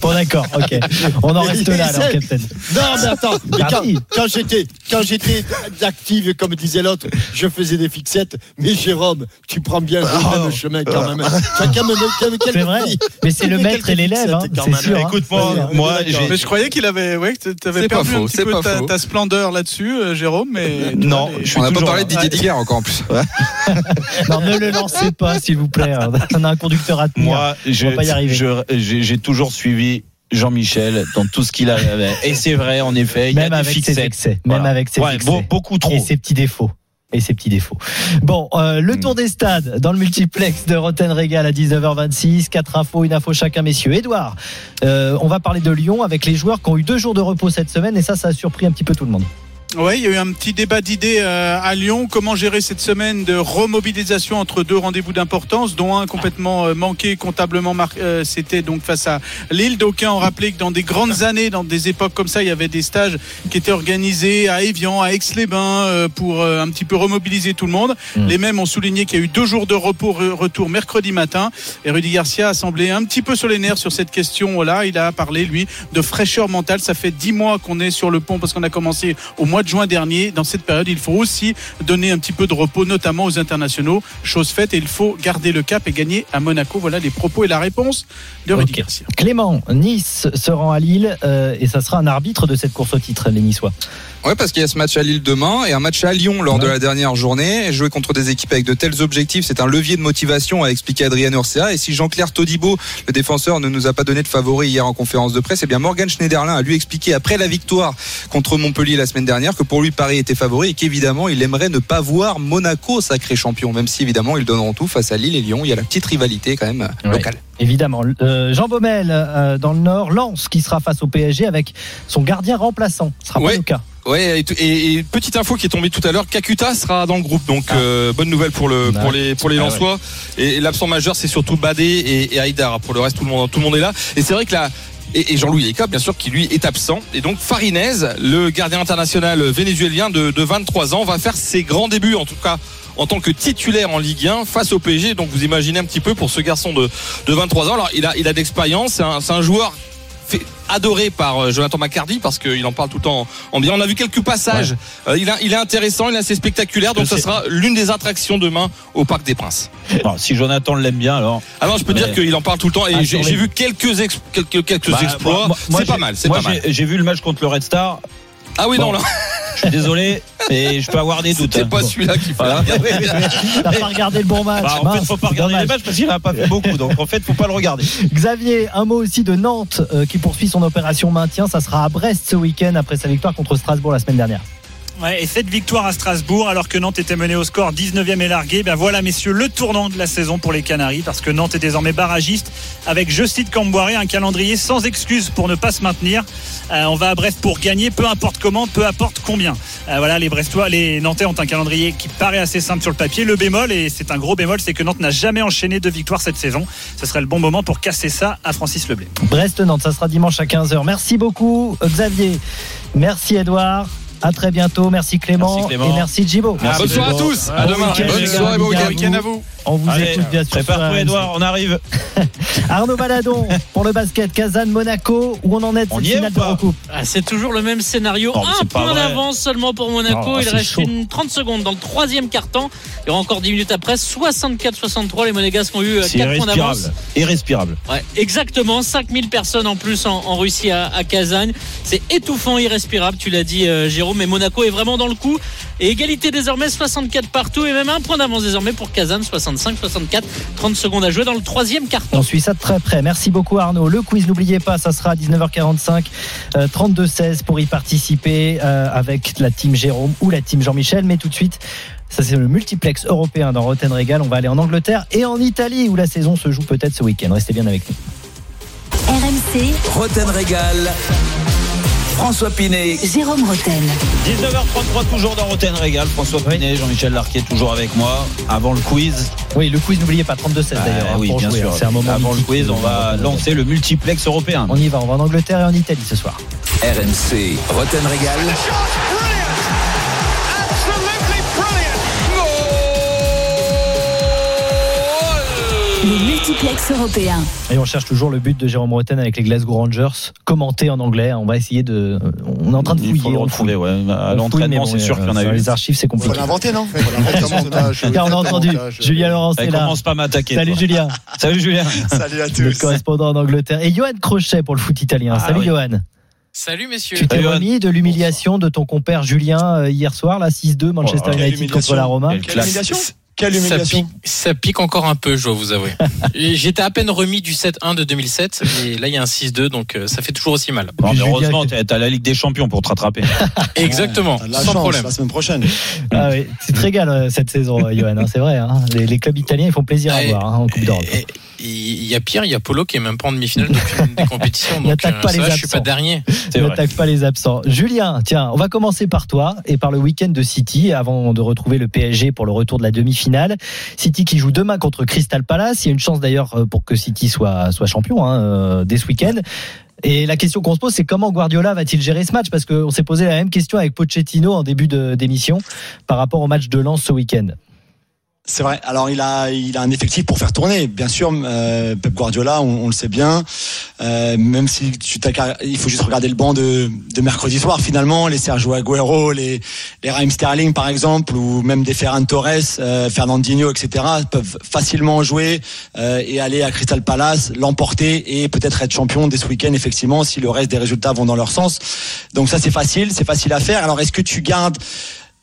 Bon, d'accord, ok. On en reste là, alors, Captain. Non, mais attends, mais quand, j'étais, quand j'étais active, comme disait l'autre, je faisais des fixettes. Mais Jérôme, tu prends bien le même chemin quand même. Chacun me met C'est vrai, mais c'est le maître et l'élève, hein, c'est sûr. hein. Écoute-moi, Ouais, moi. Mais je croyais qu'il avait, ouais, que t'avais C'est pas perdu un faux, petit c'est peu pas ta, faux. ta splendeur là-dessus, euh, Jérôme, mais. Non, je suis On n'a pas parlé de. Didier Digard encore en plus. Non, ne le lancez pas, s'il vous plaît. On a un conducteur à tenir. Moi, je- va pas y arriver. j'ai toujours suivi Jean-Michel dans tout ce qu'il avait. Et c'est vrai, en effet, il y a même des avec ses excès, même avec ses Ouais, excès. beau- beaucoup trop. et ses petits défauts. Et ses petits défauts. Bon, euh, le tour des stades dans le multiplex de Roten Régal à 19h26. Quatre infos, une info chacun, messieurs. Edouard, euh, on va parler de Lyon avec les joueurs qui ont eu deux jours de repos cette semaine et ça, ça a surpris un petit peu tout le monde. Ouais, il y a eu un petit débat d'idées euh, à Lyon. Comment gérer cette semaine de remobilisation entre deux rendez-vous d'importance, dont un complètement euh, manqué comptablement. euh, C'était donc face à Lille. D'aucuns ont rappelé que dans des grandes années, dans des époques comme ça, il y avait des stages qui étaient organisés à Évian, à Aix-les-Bains, pour un petit peu remobiliser tout le monde. Mm. Les mêmes ont souligné qu'il y a eu deux jours de repos re- retour mercredi matin. Et Rudy Garcia a semblé un petit peu sur les nerfs sur cette question-là. Il a parlé, lui, de fraîcheur mentale. Ça fait dix mois qu'on est sur le pont parce qu'on a commencé au mois de juin dernier. Dans cette période, il faut aussi donner un petit peu de repos, notamment aux internationaux. Chose faite, et il faut garder le cap et gagner à Monaco. Voilà les propos et la réponse de Rudy. Garcia. Clément, Nice se rend à Lille euh, et ça sera un arbitre de cette course au titre, les Niçois. Ouais, parce qu'il y a ce match à Lille demain et un match à Lyon lors de la dernière journée. Jouer contre des équipes avec de tels objectifs, c'est un levier de motivation, a expliqué Adrien Urcea. Et si Jean-Claire Todibo, le défenseur, ne nous a pas donné de favori hier en conférence de presse, eh bien Morgan Schneiderlin a lui expliqué après la victoire contre Montpellier la semaine dernière que pour lui Paris était favori et qu'évidemment il aimerait ne pas voir Monaco sacré champion, même si évidemment ils donneront tout face à Lille et Lyon. Il y a la petite rivalité quand même Ouais. locale. Évidemment. Euh, Jean Baumel, euh, dans le Nord, Lens qui sera face au PSG avec son gardien remplaçant. Ce sera Ouais. pas le cas. Ouais, et, et- et petite info qui est tombée tout à l'heure, Kakuta sera dans le groupe, donc euh, bonne nouvelle pour le pour les pour les Ah ouais. Lensois. Et, et l'absent majeur, c'est surtout Badé et, Haïdar. Pour le reste, tout le monde tout le monde est là. Et c'est vrai que là. Et, Jean-Louis Eka, bien sûr, qui lui est absent. Et donc Farinez, le gardien international vénézuélien de, de 23 ans, va faire ses grands débuts, en tout cas en tant que titulaire en Ligue 1 face au PSG. Donc vous imaginez un petit peu pour ce garçon de, de 23 ans. Alors il a, il a d'expérience, c'est un joueur fait- adoré par euh, Jonathan McCarty parce qu'il en parle tout le temps en bien. On a vu quelques passages. Euh, il, a, il est intéressant, il est assez spectaculaire. Donc ça sera l'une des attractions demain au Parc des Princes. Bon, si Jonathan l'aime bien, alors. Alors je peux Mais- dire qu'il en parle tout le temps et Ah, j'ai vu quelques ex- quelques, quelques Bah, exploits. c'est pas mal, c'est moi, pas mal. J'ai vu le match contre le Red Star. Ah oui Bon, non là, Je suis désolé, mais je peux avoir des doutes. c'est hein. pas Bon. celui-là qui fait. Voilà. T'as pas regardé le bon match. Bah, en fait, Mince, faut pas regarder les matchs parce qu'il n'a pas fait beaucoup. Donc, en fait, faut pas le regarder. Xavier, un mot aussi de Nantes euh, qui poursuit son opération maintien. Ça sera à Brest ce week-end après sa victoire contre Strasbourg la semaine dernière. Et cette victoire à Strasbourg, alors que Nantes était menée au score 19e et largué, ben voilà, messieurs, le tournant de la saison pour les Canaries, parce que Nantes est désormais barragiste, avec, je cite Camboiré, un calendrier sans excuse pour ne pas se maintenir. Euh, on va à Brest pour gagner, peu importe comment, peu importe combien. Euh, voilà, les Brestois, les Nantais ont un calendrier qui paraît assez simple sur le papier. Le bémol, et c'est un gros bémol, c'est que Nantes n'a jamais enchaîné de victoires cette saison. Ce serait le bon moment pour casser ça à Francis Leblé. Brest-Nantes, ça sera dimanche à 15h. Merci beaucoup, Xavier. Merci, Edouard. À très bientôt. Merci Clément. Merci, Clément. Et merci Djibo. Merci, Bonne soirée à tous. À bon demain. Bonne soirée, bon week-end. à vous. On vous Allez, écoute bien sûr. prépare-toi. Edouard, on arrive. Arnaud Baladon pour le basket Kazan Monaco où on en est de On cette y est finale ou de pas recoupe. Ah, c'est toujours le même scénario. Un point d'avance seulement pour Monaco. Oh, Il reste chaud. une 30 secondes dans le troisième quart-temps. Il y aura encore 10 minutes après. 64-63. Les Monégasques ont eu C'est 4 points d'avance. irrespirable. Irrespirable. Ouais, exactement. 5000 personnes en plus en, en Russie à, à Kazagne. C'est étouffant, irrespirable. Tu l'as dit, euh, Jérôme. Mais Monaco est vraiment dans le coup. Et égalité désormais 64 partout. Et même un point d'avance désormais pour Kazan. 65-64. 30 secondes à jouer dans le troisième quart-temps. On suit ça de très près. Merci beaucoup Arnaud. Le quiz, n'oubliez pas, ça sera à 19h45, euh, 32-16 pour y participer euh, avec la team Jérôme ou la team Jean-Michel. Mais tout de suite, ça c'est le multiplex européen dans Rotten Régal. On va aller en Angleterre et en Italie où la saison se joue peut-être ce week-end. Restez bien avec nous. RMC, Roten Régal. François Pinet. Jérôme Roten. 19h33, toujours dans Roten Régal. François Pinet, Jean-Michel Larquet, toujours avec moi. Avant le quiz. Oui, le quiz, n'oubliez pas, 32-16 d'ailleurs. Ah hein, oui, bien jouer, sûr. hein. C'est un moment Avant le quiz, on euh, va lancer le multiplex européen. On y va, on va en Angleterre et en Italie ce soir. RMC. Roten Régal. Le multiplex européen. Et on cherche toujours le but de Jérôme Roten avec les Glasgow Rangers, commenté en anglais. On va essayer de. On est en train de Il fouiller. faut le on retrouver, ouais. À On l'entraînement, c'est sûr qu'il y en a sur eu. Les archives, c'est compliqué. l'inventer, non Faut l'inventer. Car on a entendu. Julien Laurent Ça est là. commence pas à m'attaquer. Salut. Julien. Salut Julien. Salut à Le correspondant en Angleterre. Et Johan Crochet pour le foot italien. Ah Salut. Johan. Salut messieurs. Tu t'es remis de l'humiliation de ton compère Julien euh, hier soir, là, 6-2, Manchester Oh, United contre la Roma. Quelle classe. Quelle Ça pique, ça pique encore un peu, je dois vous avouer. J'étais à peine remis du 7-1 de 2007 et là il y a un 6-2 donc euh, ça fait toujours aussi mal. Bon, heureusement, t'as t'as la Ligue des Champions pour te rattraper. Exactement, sans chance, problème. la semaine prochaine. Ah oui, tu te régales euh, cette saison, euh, Johan, hein, c'est vrai. hein. Les, les clubs italiens, ils font plaisir à Ouais. voir hein, en Coupe d'Europe. Il y a pire, il y a Polo qui est même pas en demi-finale d'aucune des compétitions. Donc N'attaque euh, pas ça les va, je suis absents. pas dernier. N'attaque pas les absents. Julien, tiens, on va commencer par toi et par le week-end de City avant de retrouver le PSG pour le retour de la demi-finale. City qui joue demain contre Crystal Palace. Il y a une chance d'ailleurs euh, pour que City soit, soit champion hein, euh, dès ce week-end. Et la question qu'on se pose, c'est comment Guardiola va-t-il gérer ce match? Parce qu'on s'est posé la même question avec Pochettino en début de- d'émission par rapport au match de Lens ce week-end. C'est vrai. Alors il a il a un effectif pour faire tourner. Bien sûr, euh, Pep Guardiola, on, le sait bien. Euh, même si tu il faut juste regarder le banc de, de mercredi soir finalement, les Sergio Aguero, les les Raheem Sterling par exemple, ou même des Ferran Torres, euh, Fernandinho, etc. peuvent facilement jouer euh, et aller à Crystal Palace, l'emporter et peut-être être champion dès ce week-end effectivement si le reste des résultats vont dans leur sens. Donc ça c'est facile, c'est facile à faire. Alors est-ce que tu gardes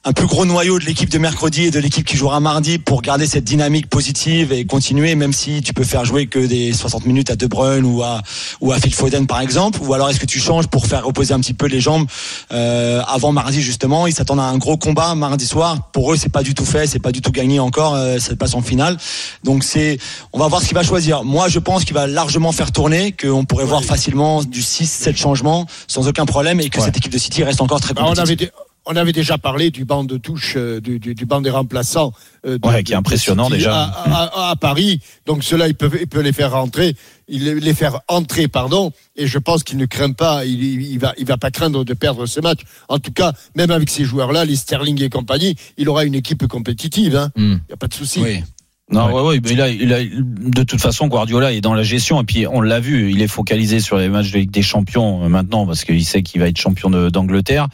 un plus gros noyau de l'équipe de mercredi et de l'équipe qui jouera mardi pour garder cette dynamique positive et continuer même si tu peux faire jouer que des 60 minutes à De Bruyne ou à ou à Phil Foden par exemple. Ou alors est-ce que tu changes pour faire reposer un petit peu les jambes euh, avant mardi justement? Ils s'attendent à un gros combat mardi soir. Pour eux c'est pas du tout fait c'est pas du tout gagné encore euh, cette place en finale. Donc c'est on va voir ce qu'il va choisir. Moi je pense qu'il va largement faire tourner qu'on pourrait voir facilement du 6 7 changements sans aucun problème et que cette équipe de City reste encore très Bah, compétitive on avait déjà parlé du banc de touche, euh, du, du, du banc des remplaçants. euh, de- Ouais, qui est impressionnant de déjà. À, à- à Paris. Donc ceux-là, il peut, il peut les faire rentrer, il les- faire entrer, pardon. Et je pense qu'il ne craint pas, il, il va, il va pas craindre de perdre ce match. En tout cas, même avec ces joueurs-là, les Sterling et compagnie, il aura une équipe compétitive. hein. Il Hmm. n'y a pas de souci. Non, ouais, ouais, mais là, il a, de toute façon, Guardiola est dans la gestion. Et puis, on l'a vu, il est focalisé sur les matchs de Ligue des Champions euh, maintenant, parce qu'il sait qu'il va être champion d'Angleterre.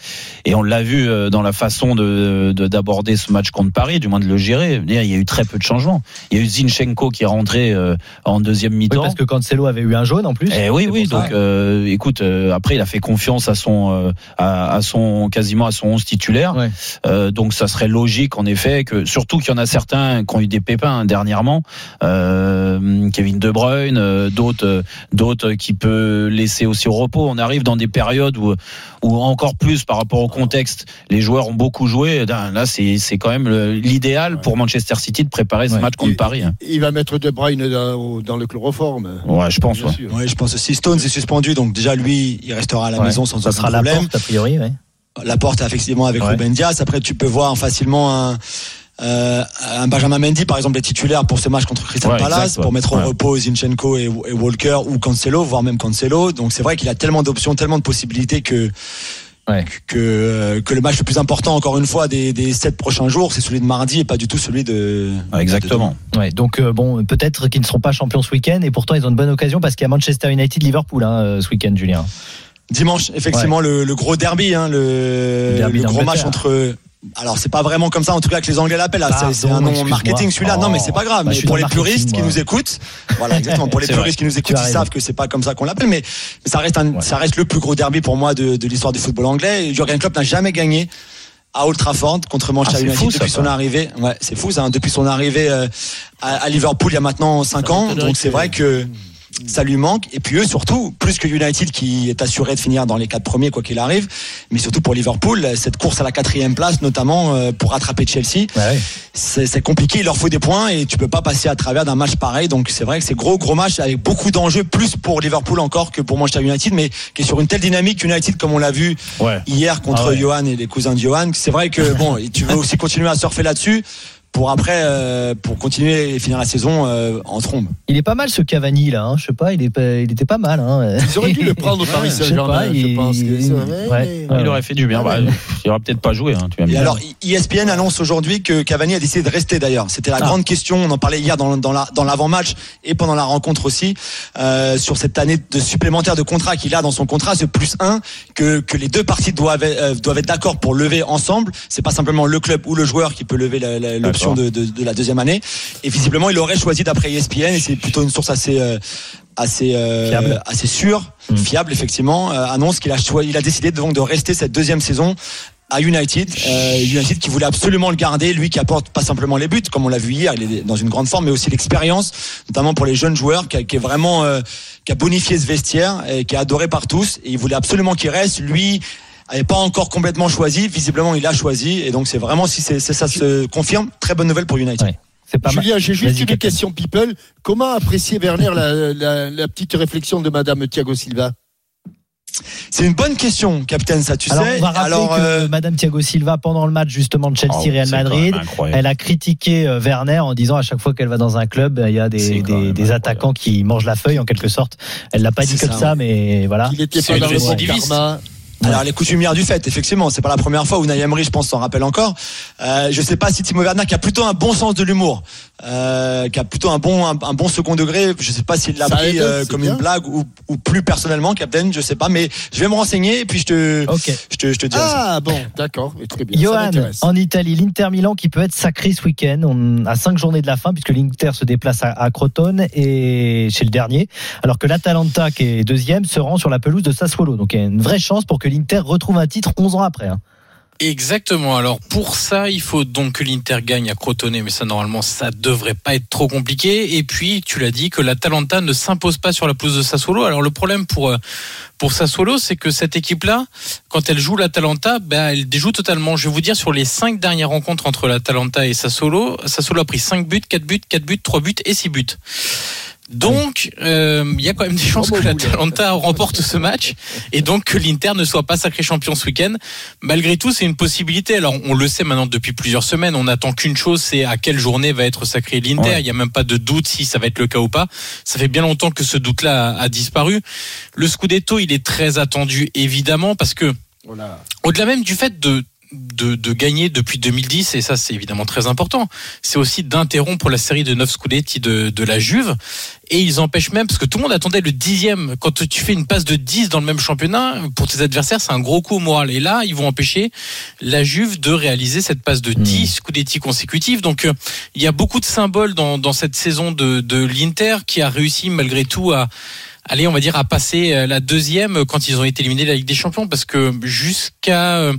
Et on l'a vu euh, dans la façon de de- d'aborder ce match contre Paris, du moins de le gérer. Il y a eu très peu de changements. Il y a eu Zinchenko qui est rentré euh, en deuxième Oui, mi-temps. parce que Cancelo avait eu un jaune en plus. Eh oui, oui. Donc, euh, écoute, euh, après, il a fait confiance à son, euh, à, à son, quasiment à son 11 titulaire. Euh, donc, ça serait logique, en effet, que surtout qu'il y en a certains qui ont eu des pépins. Dernièrement. Euh, Kevin De Bruyne, euh, d'autres, euh, d'autres qui peut laisser aussi au repos. On arrive dans des périodes où, où encore plus par rapport au contexte, les joueurs ont beaucoup joué. Là, c'est, c'est quand même l'idéal pour Manchester City de préparer ce match contre Paris. hein. Il va mettre De Bruyne dans, dans le chloroforme. Ouais, je pense. Ouais. Ouais, je pense aussi Stones est suspendu, donc déjà lui, il restera à la Ouais. maison sans Ça aucun sera la problème. porte, a priori. ouais. La porte effectivement avec Ouais. Ruben Diaz. Après, tu peux voir facilement un, euh, un Benjamin Mendy, par exemple, est titulaire pour ce match contre Crystal Ouais, Palace, exact, ouais. pour mettre au Ouais. repos Zinchenko et, et Walker ou Cancelo, voire même Cancelo. Donc c'est vrai qu'il a tellement d'options, tellement de possibilités que Ouais. que, euh, que le match le plus important, encore une fois, des, des sept prochains jours, c'est celui de mardi et pas du tout celui de. Ouais, Exactement. Ouais, donc euh, bon, peut-être qu'ils ne seront pas champions ce week-end et pourtant ils ont une bonne occasion parce qu'il y a Manchester United Liverpool hein, ce week-end, Julien. Dimanche, effectivement, le, le gros derby, hein, le, Le derby le gros match entre. Alors c'est pas vraiment comme ça, en tout cas que les Anglais l'appellent. C'est un nom marketing celui-là. non mais c'est pas grave. Bah, mais pour les puristes qui nous écoutent, voilà exactement. Pour les puristes qui nous écoutent, ils savent que c'est pas comme ça qu'on l'appelle. Mais, mais ça reste un, Ouais. ça reste le plus gros derby pour moi de, de l'histoire du football anglais. Jurgen Klopp n'a jamais gagné à Old Trafford contre Manchester Ah, c'est United fou, ça, depuis son arrivée. Ouais, c'est fou ça. hein, depuis son arrivée euh, à, à Liverpool il y a maintenant 5 ans. Donc c'est vrai que ça lui manque. Et puis eux surtout, plus que United qui est assuré de finir dans les quatre premiers quoi qu'il arrive, mais surtout pour Liverpool, cette course à la quatrième place, notamment euh, pour rattraper Chelsea, Ouais. c'est c'est compliqué. Il leur faut des points et tu peux pas passer à travers d'un match pareil. Donc c'est vrai que c'est gros gros match avec beaucoup d'enjeux, plus pour Liverpool encore que pour Manchester United, mais qui est sur une telle dynamique United comme on l'a vu Ouais. hier contre Ah ouais. Johan et les cousins de Johan. C'est vrai que bon, tu veux aussi continuer à surfer là-dessus pour après euh, pour continuer et finir la saison euh, en trombe. Il est pas mal ce Cavani là, hein, je sais pas, il, est pas- il était pas mal. Hein. Ils auraient dû le prendre au Paris Saint-Germain, il- pense que ça, ouais, ouais, ouais. Il aurait fait du bien. Bah, il aura peut-être pas joué. Hein, tu Et alors, ESPN annonce aujourd'hui que Cavani a décidé de rester d'ailleurs. C'était la Ah. grande question. On en parlait hier dans, dans la- dans l'avant-match et pendant la rencontre aussi euh, sur cette année de supplémentaire de contrat qu'il a dans son contrat, ce plus 1 que, que les deux parties doivent, euh, doivent être d'accord pour lever ensemble. C'est pas simplement le club ou le joueur qui peut lever la- de, de, de la deuxième année. Et visiblement, il aurait choisi d'après ESPN et c'est plutôt une source assez euh, assez euh, Fiable. assez sûre, fiable effectivement. euh, annonce qu'il a il a décidé donc de rester cette deuxième saison à United. Euh, United qui voulait absolument le garder, lui qui apporte pas simplement les buts, comme on l'a vu hier, il est dans une grande forme, mais aussi l'expérience, notamment pour les jeunes joueurs, qui, a- qui est vraiment qui a bonifié ce vestiaire et qui est adoré par tous. Et il voulait absolument qu'il reste. Lui avait pas encore complètement choisi. Visiblement, il a choisi. Et donc, c'est vraiment si c'est ça se confirme, très bonne nouvelle pour United. Ouais. C'est pas mal. Julien, j'ai juste une question people. Comment apprécier Werner la, la- la petite réflexion de Madame Thiago Silva? C'est une bonne question, Captain, ça tu Alors, sais. on va rappeler Alors, que euh, Madame Thiago Silva, pendant le match justement de Oh, Chelsea-Real c'est quand Madrid, elle a critiqué euh, Werner en disant à chaque fois qu'elle va dans un club, il y a des, attaquants qui mangent la feuille en quelque sorte. Elle l'a pas dit comme ça, ça, mais voilà. Il pas dans le bon récidiviste. karma. Alors les coutumières du fait, effectivement, c'est pas la première fois où Unai Emery, je pense, s'en rappelle encore. Euh, je sais pas si Timo Werner, qui a plutôt un bon sens de l'humour, euh, qui a plutôt un bon un, un bon second degré, je sais pas s'il l'a pris euh, comme bien. une blague ou, ou plus personnellement, Captain, je sais pas, mais je vais me renseigner et puis je te Ok. je te je te dirai ça. Ah bon, d'accord, très bien. Johan, en Italie, l'Inter Milan qui peut être sacré ce week-end. On a cinq journées de la fin puisque l'Inter se déplace à, à Crotone et chez le dernier, alors que l'Atalanta qui est deuxième se rend sur la pelouse de Sassuolo. Donc il y a une vraie chance pour que l'Inter retrouve un titre 11 ans après. hein. Exactement. Alors pour ça, il faut donc que l'Inter gagne à Crotone, mais ça normalement ça devrait pas être trop compliqué. Et puis tu l'as dit que l'Atalanta ne s'impose pas sur la pelouse de Sassuolo. Alors le problème pour euh, pour Sassuolo, c'est que cette équipe-là, quand elle joue l'Atalanta, ben elle déjoue totalement. Je vais vous dire sur les cinq dernières rencontres entre l'Atalanta et Sassuolo, Sassuolo a pris 5 buts, 4 buts, 4 buts, 3 buts et 6 buts. Donc, euh, il y a quand même des chances que l'Atalanta remporte ce match et donc que l'Inter ne soit pas sacré champion ce week-end. Malgré tout, c'est une possibilité. Alors, on le sait maintenant depuis plusieurs semaines. On n'attend qu'une chose, c'est à quelle journée va être sacré l'Inter. Ouais. Il n'y a même pas de doute si ça va être le cas ou pas. Ça fait bien longtemps que ce doute-là a, a disparu. Le Scudetto, il est très attendu, évidemment, parce que Voilà. au-delà même du fait de, de, de gagner depuis 2010, et ça c'est évidemment très important, c'est aussi d'interrompre la série de 9 Scudetti de, de la Juve. Et ils empêchent même, parce que tout le monde attendait le dixième, quand tu fais une passe de 10 dans le même championnat, pour tes adversaires, c'est un gros coup au moral. Et là, ils vont empêcher la Juve de réaliser cette passe de 10 Scudetti consécutifs. Donc euh, il y a beaucoup de symboles dans, dans cette saison de, de l'Inter qui a réussi malgré tout à allez, on va dire, à passer euh, la deuxième quand ils ont été éliminés de la Ligue des Champions, parce que jusqu'à euh,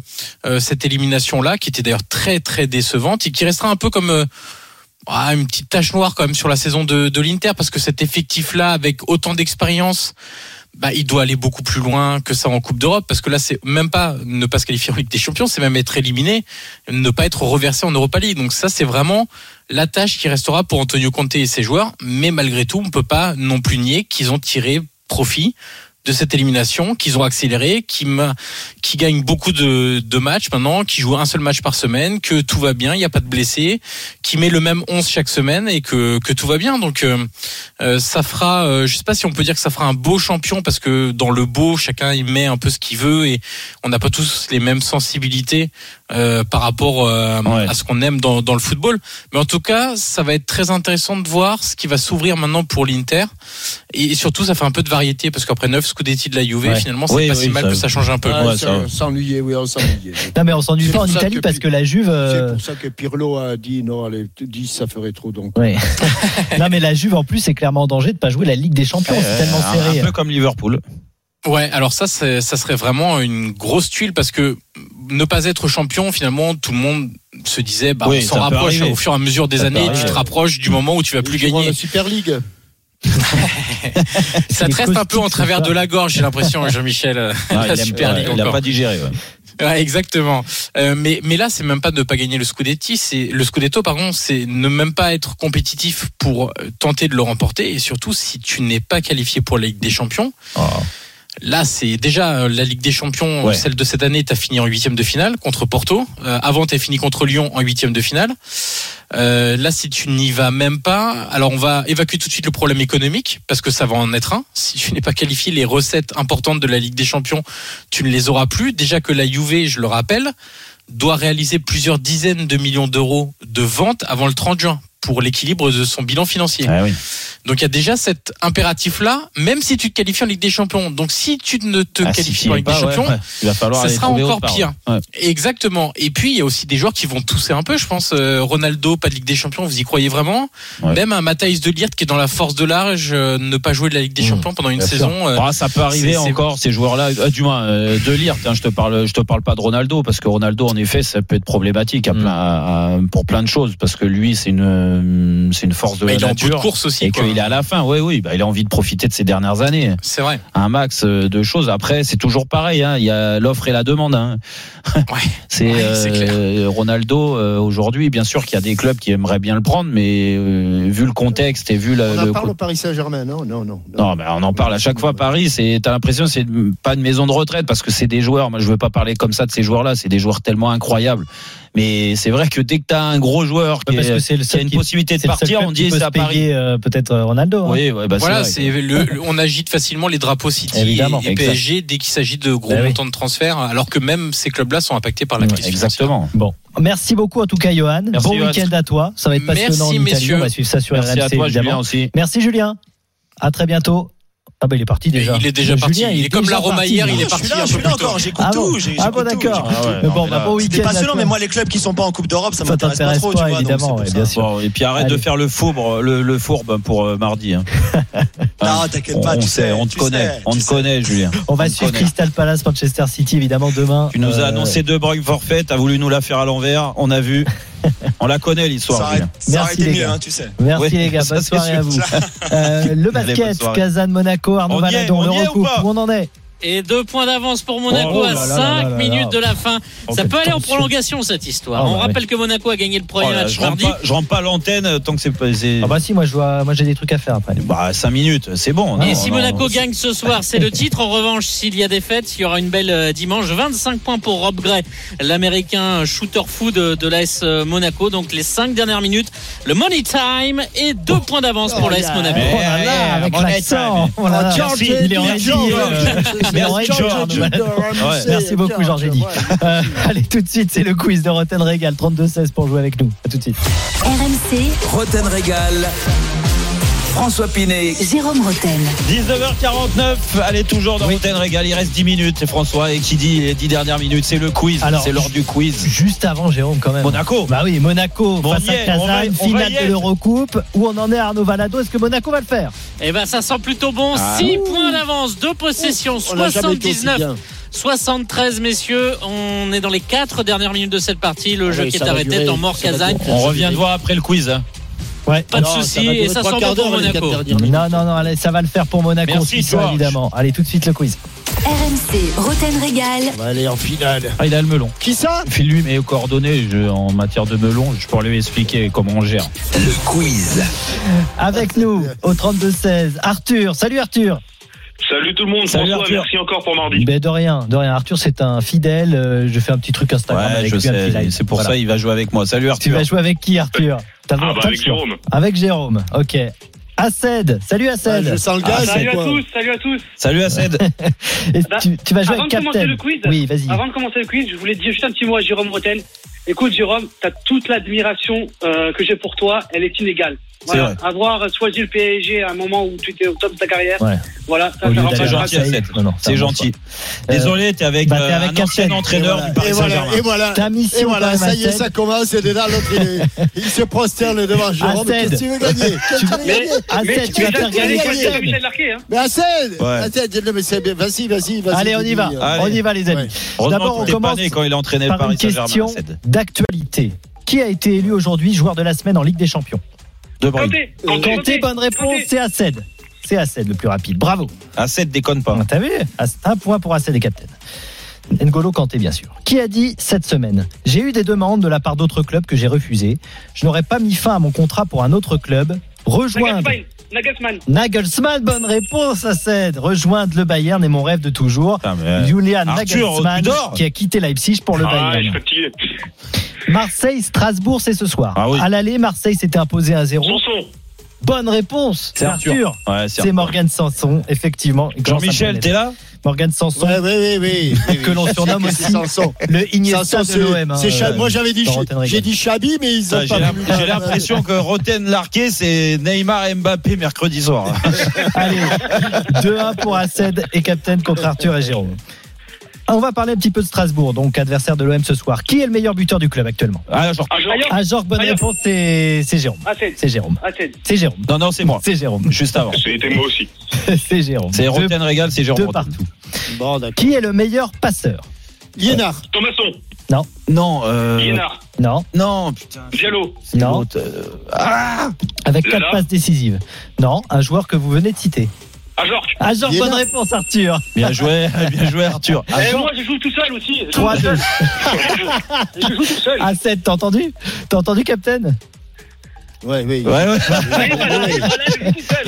euh, cette élimination-là, qui était d'ailleurs très très décevante et qui restera un peu comme euh, ah, une petite tache noire quand même sur la saison de, de l'Inter parce que cet effectif-là, avec autant d'expérience, bah, il doit aller beaucoup plus loin que ça en Coupe d'Europe parce que là, c'est même pas ne pas se qualifier en Ligue des Champions, c'est même être éliminé, ne pas être reversé en Europa League. Donc ça, c'est vraiment la tâche qui restera pour Antonio Conte et ses joueurs. Mais malgré tout, on peut pas non plus nier qu'ils ont tiré profit de cette élimination, qu'ils ont accéléré, qui, qui gagnent beaucoup de, de matchs maintenant, qui jouent un seul match par semaine, que tout va bien, il n'y a pas de blessés, qui met le même 11 chaque semaine et que, que tout va bien. Donc euh, euh, ça fera, euh, je sais pas si on peut dire que ça fera un beau champion parce que dans le beau, chacun il met un peu ce qu'il veut et on n'a pas tous les mêmes sensibilités euh, par rapport euh, à ce qu'on aime dans, dans le football. Mais en tout cas, ça va être très intéressant de voir ce qui va s'ouvrir maintenant pour l'Inter. Et surtout, ça fait un peu de variété parce qu'après 9 Scudetti de la Juve, Ouais. finalement, c'est Oui, pas oui, si mal ça- que ça change un peu. Ah, ça- s'ennuyait, oui, on s'ennuyait. Non, mais on s'ennuie pas en Italie que parce que la Juve. C'est euh, pour ça que Pirlo a dit non, allez, 10 ça ferait trop donc. Ouais. non, mais la Juve en plus est clairement en danger de pas jouer la Ligue des Champions. c'est tellement serré. Un peu comme Liverpool. Ouais, alors ça, ça serait vraiment une grosse tuile parce que ne pas être champion, finalement, tout le monde se disait, bah, Oui, on s'en rapproche au fur et à mesure des Ça années, tu te rapproches du moment où tu vas plus gagner. la Super League. Ça te reste un peu en travers de la gorge, j'ai l'impression, Jean-Michel, euh, Ah, la Super ouais, League il a encore. pas digéré. ouais. Ouais, exactement. Euh, mais mais là, c'est même pas de ne pas gagner le Scudetti, c'est le Scudetto, pardon, c'est ne même pas être compétitif pour euh, tenter de le remporter. Et surtout, si tu n'es pas qualifié pour la Ligue des Champions, là, c'est déjà euh, la Ligue des Champions, Ouais. celle de cette année, t'as fini en huitième de finale contre Porto. Euh, avant, t'as fini contre Lyon en huitième de finale. Euh, là, si tu n'y vas même pas, alors on va évacuer tout de suite le problème économique parce que ça va en être un. Si tu n'es pas qualifié, les recettes importantes de la Ligue des Champions, tu ne les auras plus. Déjà que la Juve, je le rappelle, doit réaliser plusieurs dizaines de millions d'euros de ventes avant le 30 juin pour l'équilibre de son bilan financier. Ah oui. Donc il y a déjà cet impératif-là, même si tu te qualifies en Ligue des Champions. Donc si tu ne te Ah, qualifies en Ligue es des ouais, Champions, ouais. Il va falloir ça sera encore pire. ouais. Exactement. Et puis il y a aussi des joueurs qui vont tousser un peu. Je pense euh, Ronaldo, pas de Ligue des Champions. Vous y croyez vraiment? Même un Matthijs de Ligt qui est dans la force de l'âge, euh, ne pas jouer de la Ligue des Champions pendant une Mmh. Saison. euh, Ah, ça peut arriver encore ces joueurs-là. euh, du moins de lire. je te parle, je te parle pas de Ronaldo parce que Ronaldo en effet ça peut être problématique à plein, à- à- pour plein de choses parce que lui c'est une, euh, c'est une force de Bah, la il est en bout de nature course aussi, et qu'il est à la fin. Oui, oui, bah, il a envie de profiter de ces dernières années. C'est vrai. Un max euh, de choses. Après c'est toujours pareil. hein. Il y a l'offre et la demande. hein. c'est Ouais, euh, Ronaldo euh, aujourd'hui. Bien sûr qu'il y a des clubs qui aimeraient bien le prendre, mais euh, vu le contexte et vu le, On en le parle au Paris Saint-Germain, non, non, non. non, mais on en parle à chaque fois. Paris, c'est, t'as l'impression que c'est pas une maison de retraite parce que c'est des joueurs. Moi, je veux pas parler comme ça de ces joueurs-là. C'est des joueurs tellement incroyables. Mais c'est vrai que dès que t'as un gros joueur qui, Parce est- que c'est le qui a une qui- possibilité de partir, on dit Paris. payer, euh, peut-être euh, Ronaldo. hein. Oui, ouais, bah, c'est voilà, vrai. c'est le, le- on agite facilement les drapeaux City Évidemment. et. PSG dès qu'il s'agit de gros Eh oui. montants de transfert, alors que même ces clubs-là sont impactés par la crise. Exactement. Bon, merci beaucoup en tout cas, Johan. Merci, bon week-end à toi. Ça va être Merci, passionnant en Italie. messieurs. On va suivre ça sur Merci RMC à toi, évidemment. Julien aussi. Merci Julien. À très bientôt. Ah bah il est parti déjà. Il est déjà Julien, parti. Il est comme la Roma hier, il est Je suis parti je suis là encore, j'écoute Ah bon tout. j'ai- Ah j'écoute bon tout, d'accord. bon, bah, bon week-end. Passionnant, mais moi, les clubs qui sont pas en Coupe d'Europe, ça Ça m'intéresse pas trop, pas, tu vois. évidemment, ouais, bien sûr. Bon, et puis arrête Allez. de faire le fourbe, le, le fourbe pour euh, mardi. hein. Non, t'inquiète pas, on tu sait, sais, on te connaît, on te connaît, Julien. On va suivre. Crystal Palace, Manchester City évidemment demain. Tu nous as Euh, annoncé deux Bruyne forfait, t'as voulu nous la faire à l'envers, on a vu. On la connaît Ça l'histoire, aurait aurait Merci, été les mieux, gars. hein, tu sais. Merci Oui, les gars, bonne soirée à vous. Euh, le basket. Kazan, Monaco, Arnaud Valadon, on le pas Où on en est? Et deux points d'avance pour Monaco Oh à là là 5 là là là minutes là. de la fin. Oh, Ça peut aller en prolongation cette histoire. Oh, On bah rappelle que Monaco a gagné le premier Oh là, match je, rentre mardi. pas, je rentre pas à l'antenne euh, tant que c'est pas. Ah bah si, moi je dois, moi j'ai des trucs à faire après. Bah, 5 minutes, c'est bon. Et non, si non, Monaco non, gagne ce soir, c'est le titre. En revanche, s'il y a des fêtes, il y aura une belle euh, dimanche. 25 points pour Rob Gray, l'américain shooter fou de, de l'AS Monaco. Donc les 5 dernières minutes, le money time et deux points d'avance pour l'AS Monaco. Oh là là, avec l'accent. Oh. Il est en Merci, beaucoup, Georges Eddy. Euh, allez, tout de suite, c'est le quiz de Roten Régal, 32-16 pour jouer avec nous. À tout de suite. RMC, Roten Régal. François Pinet. Jérôme Roten. 19h49, allez toujours dans Routen Régal, il reste 10 minutes, et François, et qui dit les 10 dernières minutes, c'est le quiz, Alors, c'est l'heure du quiz. Juste avant, Jérôme, quand même. Monaco. Bah oui, Monaco Bon, face à est, on va- Kazan, on va finale de l'Eurocoupe. Où on en est, Arnaud Valado? Est-ce que Monaco va le faire? Et ben ça sent plutôt bon. Ah. 6 points d'avance, deux possessions, On n'a jamais été aussi 79. bien. 73 messieurs, on est dans les 4 dernières minutes de cette partie. Le Ah jeu oui, qui est arrêté durer, en mort durer. On revient de voir après le quiz. hein. Ouais. Pas de souci. Et ça sent bon pour Monaco. Non, non, non, allez, ça va le faire pour Monaco. Merci, ça, évidemment. Allez, tout de suite le quiz. RMC, Roten Régal. On va aller en finale. Ah, il a le melon. Qui ça File lui mes coordonnées je, en matière de melon. Je pourrais lui expliquer comment on gère. Le quiz. Avec nous au 32-16, Arthur. Salut Arthur. Salut tout le monde, Salut François, Arthur. merci encore pour mardi. Ben de rien, de rien. Arthur, c'est un fidèle. Euh, je fais un petit truc Instagram ouais, avec je C'est pour ça il va jouer avec moi. Salut Arthur. Tu vas jouer avec qui Arthur ah, bah, Avec Jérôme. Avec Jérôme, ok. Assed, salut Assed. Ah, le ah, salut, à tous, salut à tous, salut Assed. Ah bah, tu, tu, vas jouer avant avec de Commencer le quiz, oui, vas-y. Avant de commencer le quiz, je voulais dire juste un petit mot à Jérôme Roten. Écoute, Jérôme, tu as toute l'admiration euh, que j'ai pour toi, elle est inégale. Voilà. Est Avoir choisi le PSG à un moment où tu étais au top de ta carrière, ouais. voilà, C'est gentil, c'est euh, gentil. Désolé, t'es avec, bah, es euh, avec, un ancien entraîneur du Paris Saint-Germain. Et voilà, et voilà, et voilà ça y est, ça commence. Et déjà, l'autre, il, se prosterne devant Jérôme. Qu'est-ce tu veux gagner? Tu veux gagner? Assed, tu vas faire gagner Mais Assed Assed, vas-y, vas-y, vas-y. Allez, on y va, on y va, les amis. D'abord, on commence quand il entraînait Paris Saint-Germain d'actualité. Qui a été élu aujourd'hui joueur de la semaine en Ligue des Champions? De Bruyne. Kanté, bonne réponse, c'est Assed. C'est Assed le plus rapide, bravo. Assed déconne pas. Ah, t'as vu? Un point pour Assed et Captain. N'Golo Kanté, bien sûr. Qui a dit cette semaine J'ai eu des demandes de la part d'autres clubs que j'ai refusées. Je n'aurais pas mis fin à mon contrat pour un autre club. Rejoindre. Nagelsmann. Nagelsmann, bonne réponse à 7. Rejoindre le Bayern est mon rêve de toujours. Euh, Julian Nagelsmann qui a quitté Leipzig pour le Bayern. Marseille, Strasbourg, c'est ce soir. Ah à l'aller, Marseille s'était imposé à zéro. Bonne réponse. C'est Arthur. C'est Morgan Sanson, effectivement. Jean-Michel, t'es là? Morgan Sanson. Ouais, ouais, ouais, que l'on surnomme aussi Sanson. le Iniesta Sanson, de l'OM. Hein. Moi j'avais dit, j'ai dit Chabi, mais ils ont ah, pas. J'ai l'impression que Roten Larquet, c'est Neymar Mbappé mercredi soir. Allez, 2-1 pour Assed et Captain contre Arthur et Jérôme. Ah, on va parler un petit peu de Strasbourg, donc adversaire de l'OM ce soir. Qui est le meilleur buteur du club actuellement? Ah, Jorge. Ah, ah, bonne réponse, c'est Jérôme. C'est Jérôme. C'est Jérôme. Non, non, c'est moi. C'est Jérôme. Juste avant. C'était moi aussi. c'est Jérôme. C'est Rotten Régal, c'est Jérôme. De partout. Bon, qui est le meilleur passeur? Liénard. Euh, Thomasson. Non. Non. Euh... Non. Non, putain. Diallo. Non. Euh, ah Avec quatre passes décisives. Non, un joueur que vous venez de citer. Ajorc. Ajorc, bonne réponse, Arthur. Bien joué, bien joué, Arthur. Eh, et moi, je joue tout seul aussi. 3 2 Je joue tout seul. À 7, t'as entendu? T'as entendu, Captain? Ouais, oui. Ouais, ouais.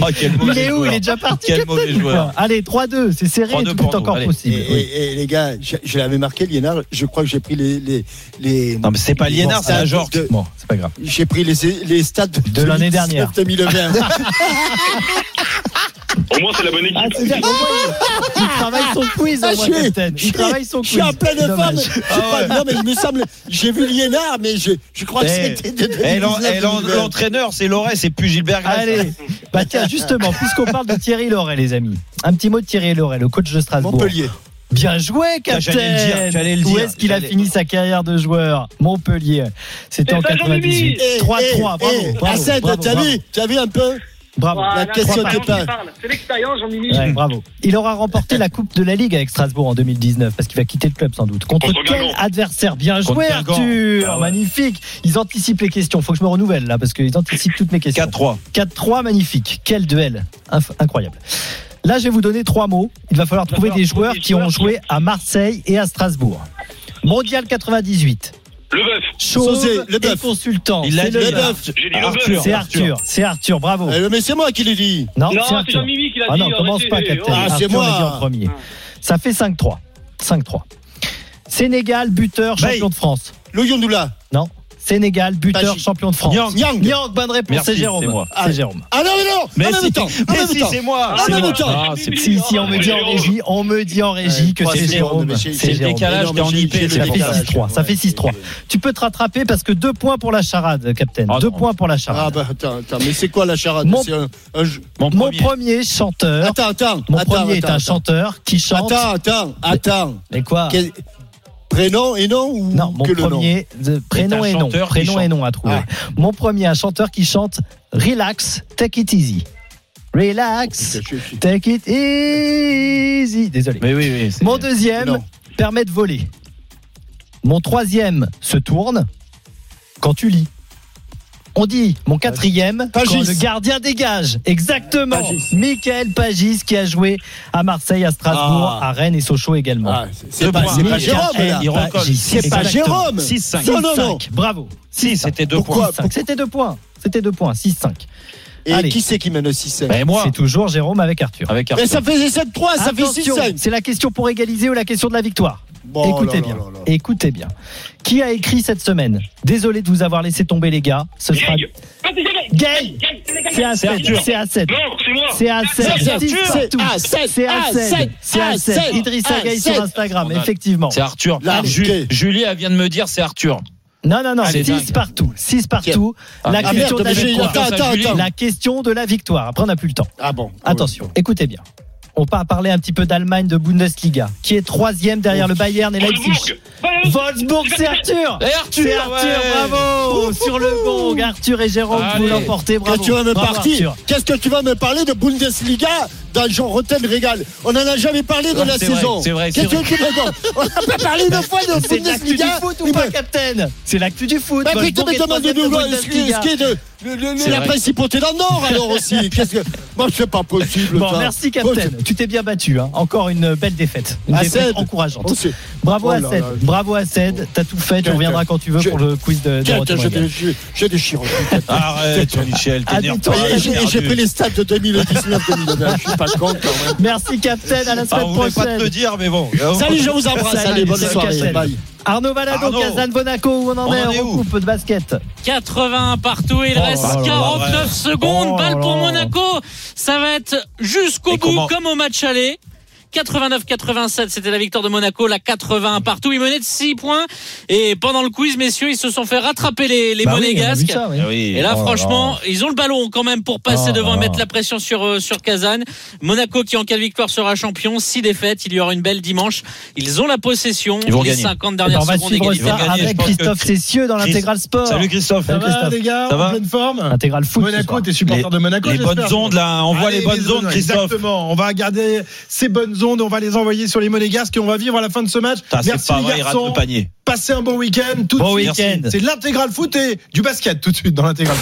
Oh, il est où? Il est déjà parti. Quel mauvais joueur. Allez, 3-2, c'est serré, tout est encore possible. Et, les gars, je, l'avais marqué, Liénard, je crois que j'ai pris les, les. Non, mais c'est pas Lienard, c'est un genre. Bon, c'est pas grave. J'ai pris les, les stats de, de l'année dernière. 2020. Au moins, c'est la bonne équipe. Ah, travailles il, travaille son quiz, ah, au je suis, Captain. Il travaille son quiz. Je suis en pleine forme. Ah, non, mais il me semble, j'ai vu Liénard, mais je, je crois que eh, c'était de eh, eh, L'entraîneur, c'est Loret, c'est plus Gilbert Grasse. Allez, bah tiens, justement, puisqu'on parle de Thierry Loret, les amis, un petit mot de Thierry Loret, le coach de Strasbourg. Montpellier. Bien joué, Putain, Captain j'allais le dire, Où est-ce qu'il a fini sa carrière de joueur Montpellier. C'était en 98. 3-3, bravo, eh, t'as vu, t'as vu un peu Bravo. La question qui parle. C'est l'expérience, Jean-Mimi. Ouais, bravo. Il aura remporté la Coupe de la Ligue avec Strasbourg en 2019 parce qu'il va quitter le club sans doute. Contre, quel adversaire Bien joué, Arthur. Magnifique. Ils anticipent les questions. Faut que je me renouvelle là parce qu'ils anticipent toutes mes questions. 4-3. 4-3, magnifique. Quel duel. Incroyable. Là, je vais vous donner trois mots. Il va falloir trouver des joueurs qui ont joué à Marseille et à Strasbourg. Mondial 98, le bœuf. Le bœuf. consultant. Il a dit le bœuf. Le. C'est Arthur. C'est Arthur. Bravo. Eh, mais c'est moi qui l'ai dit. Non, c'est Jean-Mimi qui l'a ah dit. Ah non, commence pas, euh, Captain. Ah, c'est moi. premier. Ça fait 5-3. 5-3. Sénégal, buteur, champion de France. Loyon Doula. Sénégal, buteur, champion de France. Nyang, Nyang, Nyang bonne réponse, c'est Jérôme. Moi. Ah, Jérôme. Ah non, non, non, mais en c'est moi. En même. Si, si, on me dit en régie, on me dit en régie que c'est Jérôme. C'est le décalage dans IP, ça fait 6-3. Tu peux te rattraper parce que deux points pour la charade, Captain. Deux points pour la charade. Ah bah, attends, attends, mais c'est quoi la charade Mon premier chanteur. Attends, attends. Mon premier est un chanteur qui chante. Attends, attends, attends. Mais quoi Prénom et nom ou Non, mon que premier, le nom euh, prénom et nom. Prénom et nom à trouver. Ah. Mon premier, un chanteur qui chante Relax, Take It Easy. Relax, Take It Easy. Désolé. Mais oui, oui, mon deuxième, permet de voler. Mon troisième, se tourne quand tu lis. On dit mon quatrième quand le gardien dégage. Exactement. Michael Pagis qui a joué à Marseille, à Strasbourg, Ah. à Rennes et Sochaux également. Ah, c'est- c'est pas, pas Jérôme. C'est pas. Jérôme. 6-5. Non, non, non. 6-5. Bravo. Si, c'était deux points. 6-5. C'était deux points. C'était deux points. 6-5. Et Allez. qui c'est qui mène 6 Ben, moi, C'est toujours Jérôme avec Arthur. avec Mais ça fait 7-3, ça fait Attention, 6-5. c'est la question pour égaliser ou la question de la victoire. Bon, Écoutez là, bien. là, là, là. Écoutez bien. Qui a écrit cette semaine? Désolé de vous avoir laissé tomber les gars. Ce sera Gay. C'est à 7. C'est à 7. C'est à 7. C'est à sept. C'est à À 7. sept. C'est à À 7. sept. Idrissa Gay sur Instagram, effectivement. C'est Arthur. Julie, elle vient de me dire c'est Arthur. Non, non, non. C'est 6 dingue. partout. 6 partout. Ah, La Ah question merde, de la victoire. attends, attends, attends. La question de la victoire. Après, on n'a plus le temps. Ah bon. Attention, écoutez bien. On va parler un petit peu d'Allemagne de Bundesliga, qui est troisième derrière le Bayern et Leipzig. Wolfsburg, c'est Arthur. Et Arthur, C'est Arthur, ouais. bravo Sur le gong, Arthur et Jérôme, vous Allez. l'emportez, bravo. Qu'est-ce que tu vas me Bravo, partir. Qu'est-ce que tu vas me parler de Bundesliga dans Jean Rotten Régal On n'en a jamais parlé de la c'est vrai, saison. c'est vrai, c'est Qu'est-ce que tu me demandes On n'a pas parlé une fois de C'est l'actu du Bundesliga. foot ou Il pas, me- Captain C'est l'actu du foot. Bah mais est demande-nous troisième de Bundesliga. ce qui est de le- le- C'est la principauté dans le Nord alors aussi. Qu'est-ce que Moi, c'est pas possible. Bon, ça. merci Captain. Tu t'es bien battu. hein. Encore une belle défaite. Une À défaite encourageante. Oh, Bravo Oh à là Ced. là. Bravo à Ced. T'as tout fait. Tu reviendras quand tu veux pour le quiz de, de j'ai des- j'ai- j'ai des chiros. Arrête, Michel, j'ai- pris les stats de 2019-2020. Je suis pas con quand même. Merci Captain. À la semaine voulait pas te prochaine. le dire, mais bon. Salut, je vous embrasse. Salut, Allez, bonne salut, soirée. Bye. Arnaud Valado, Arnaud. Kazan, Monaco, où on en On est en est coupe de basket 80 partout, il Oh reste là là, 49 ouais. secondes. Oh Balle pour. Monaco. Ça va être jusqu'au bout, comment- comme au match aller. 89-87, c'était la victoire de Monaco, la 80 partout. Ils menaient de 6 points. Et pendant le quiz, messieurs, ils se sont fait rattraper les, les Bah oui, on monégasques. ça, oui. Ah oui. Et là, Oh là franchement, ils ont le ballon quand même pour passer Oh devant et mettre la pression sur, euh, sur Kazan. Monaco qui, en cas de victoire, sera champion. 6 défaites. Il y aura une belle dimanche. Ils ont la possession. Ils vont les gagner. 50 Eh ben, dernières on va secondes suivre ça Ils vont gagner, avec que Christophe Chris- Cessieux dans l'intégral sport. Salut Christophe. Salut, Christophe. les gars Ça va En pleine forme Intégral foot. Monaco, t'es supporter Les- de Monaco Les bonnes ondes, là, on voit les bonnes ondes, Christophe. Exactement. On va garder ces bonnes on va les envoyer sur les Monégasques et on va vivre à la fin de ce match. Putain, Merci pas les vrai, garçons. le panier. Passez un bon week-end. Tout Bon de week-end. C'est l'intégral foot et du basket tout de suite dans l'intégral.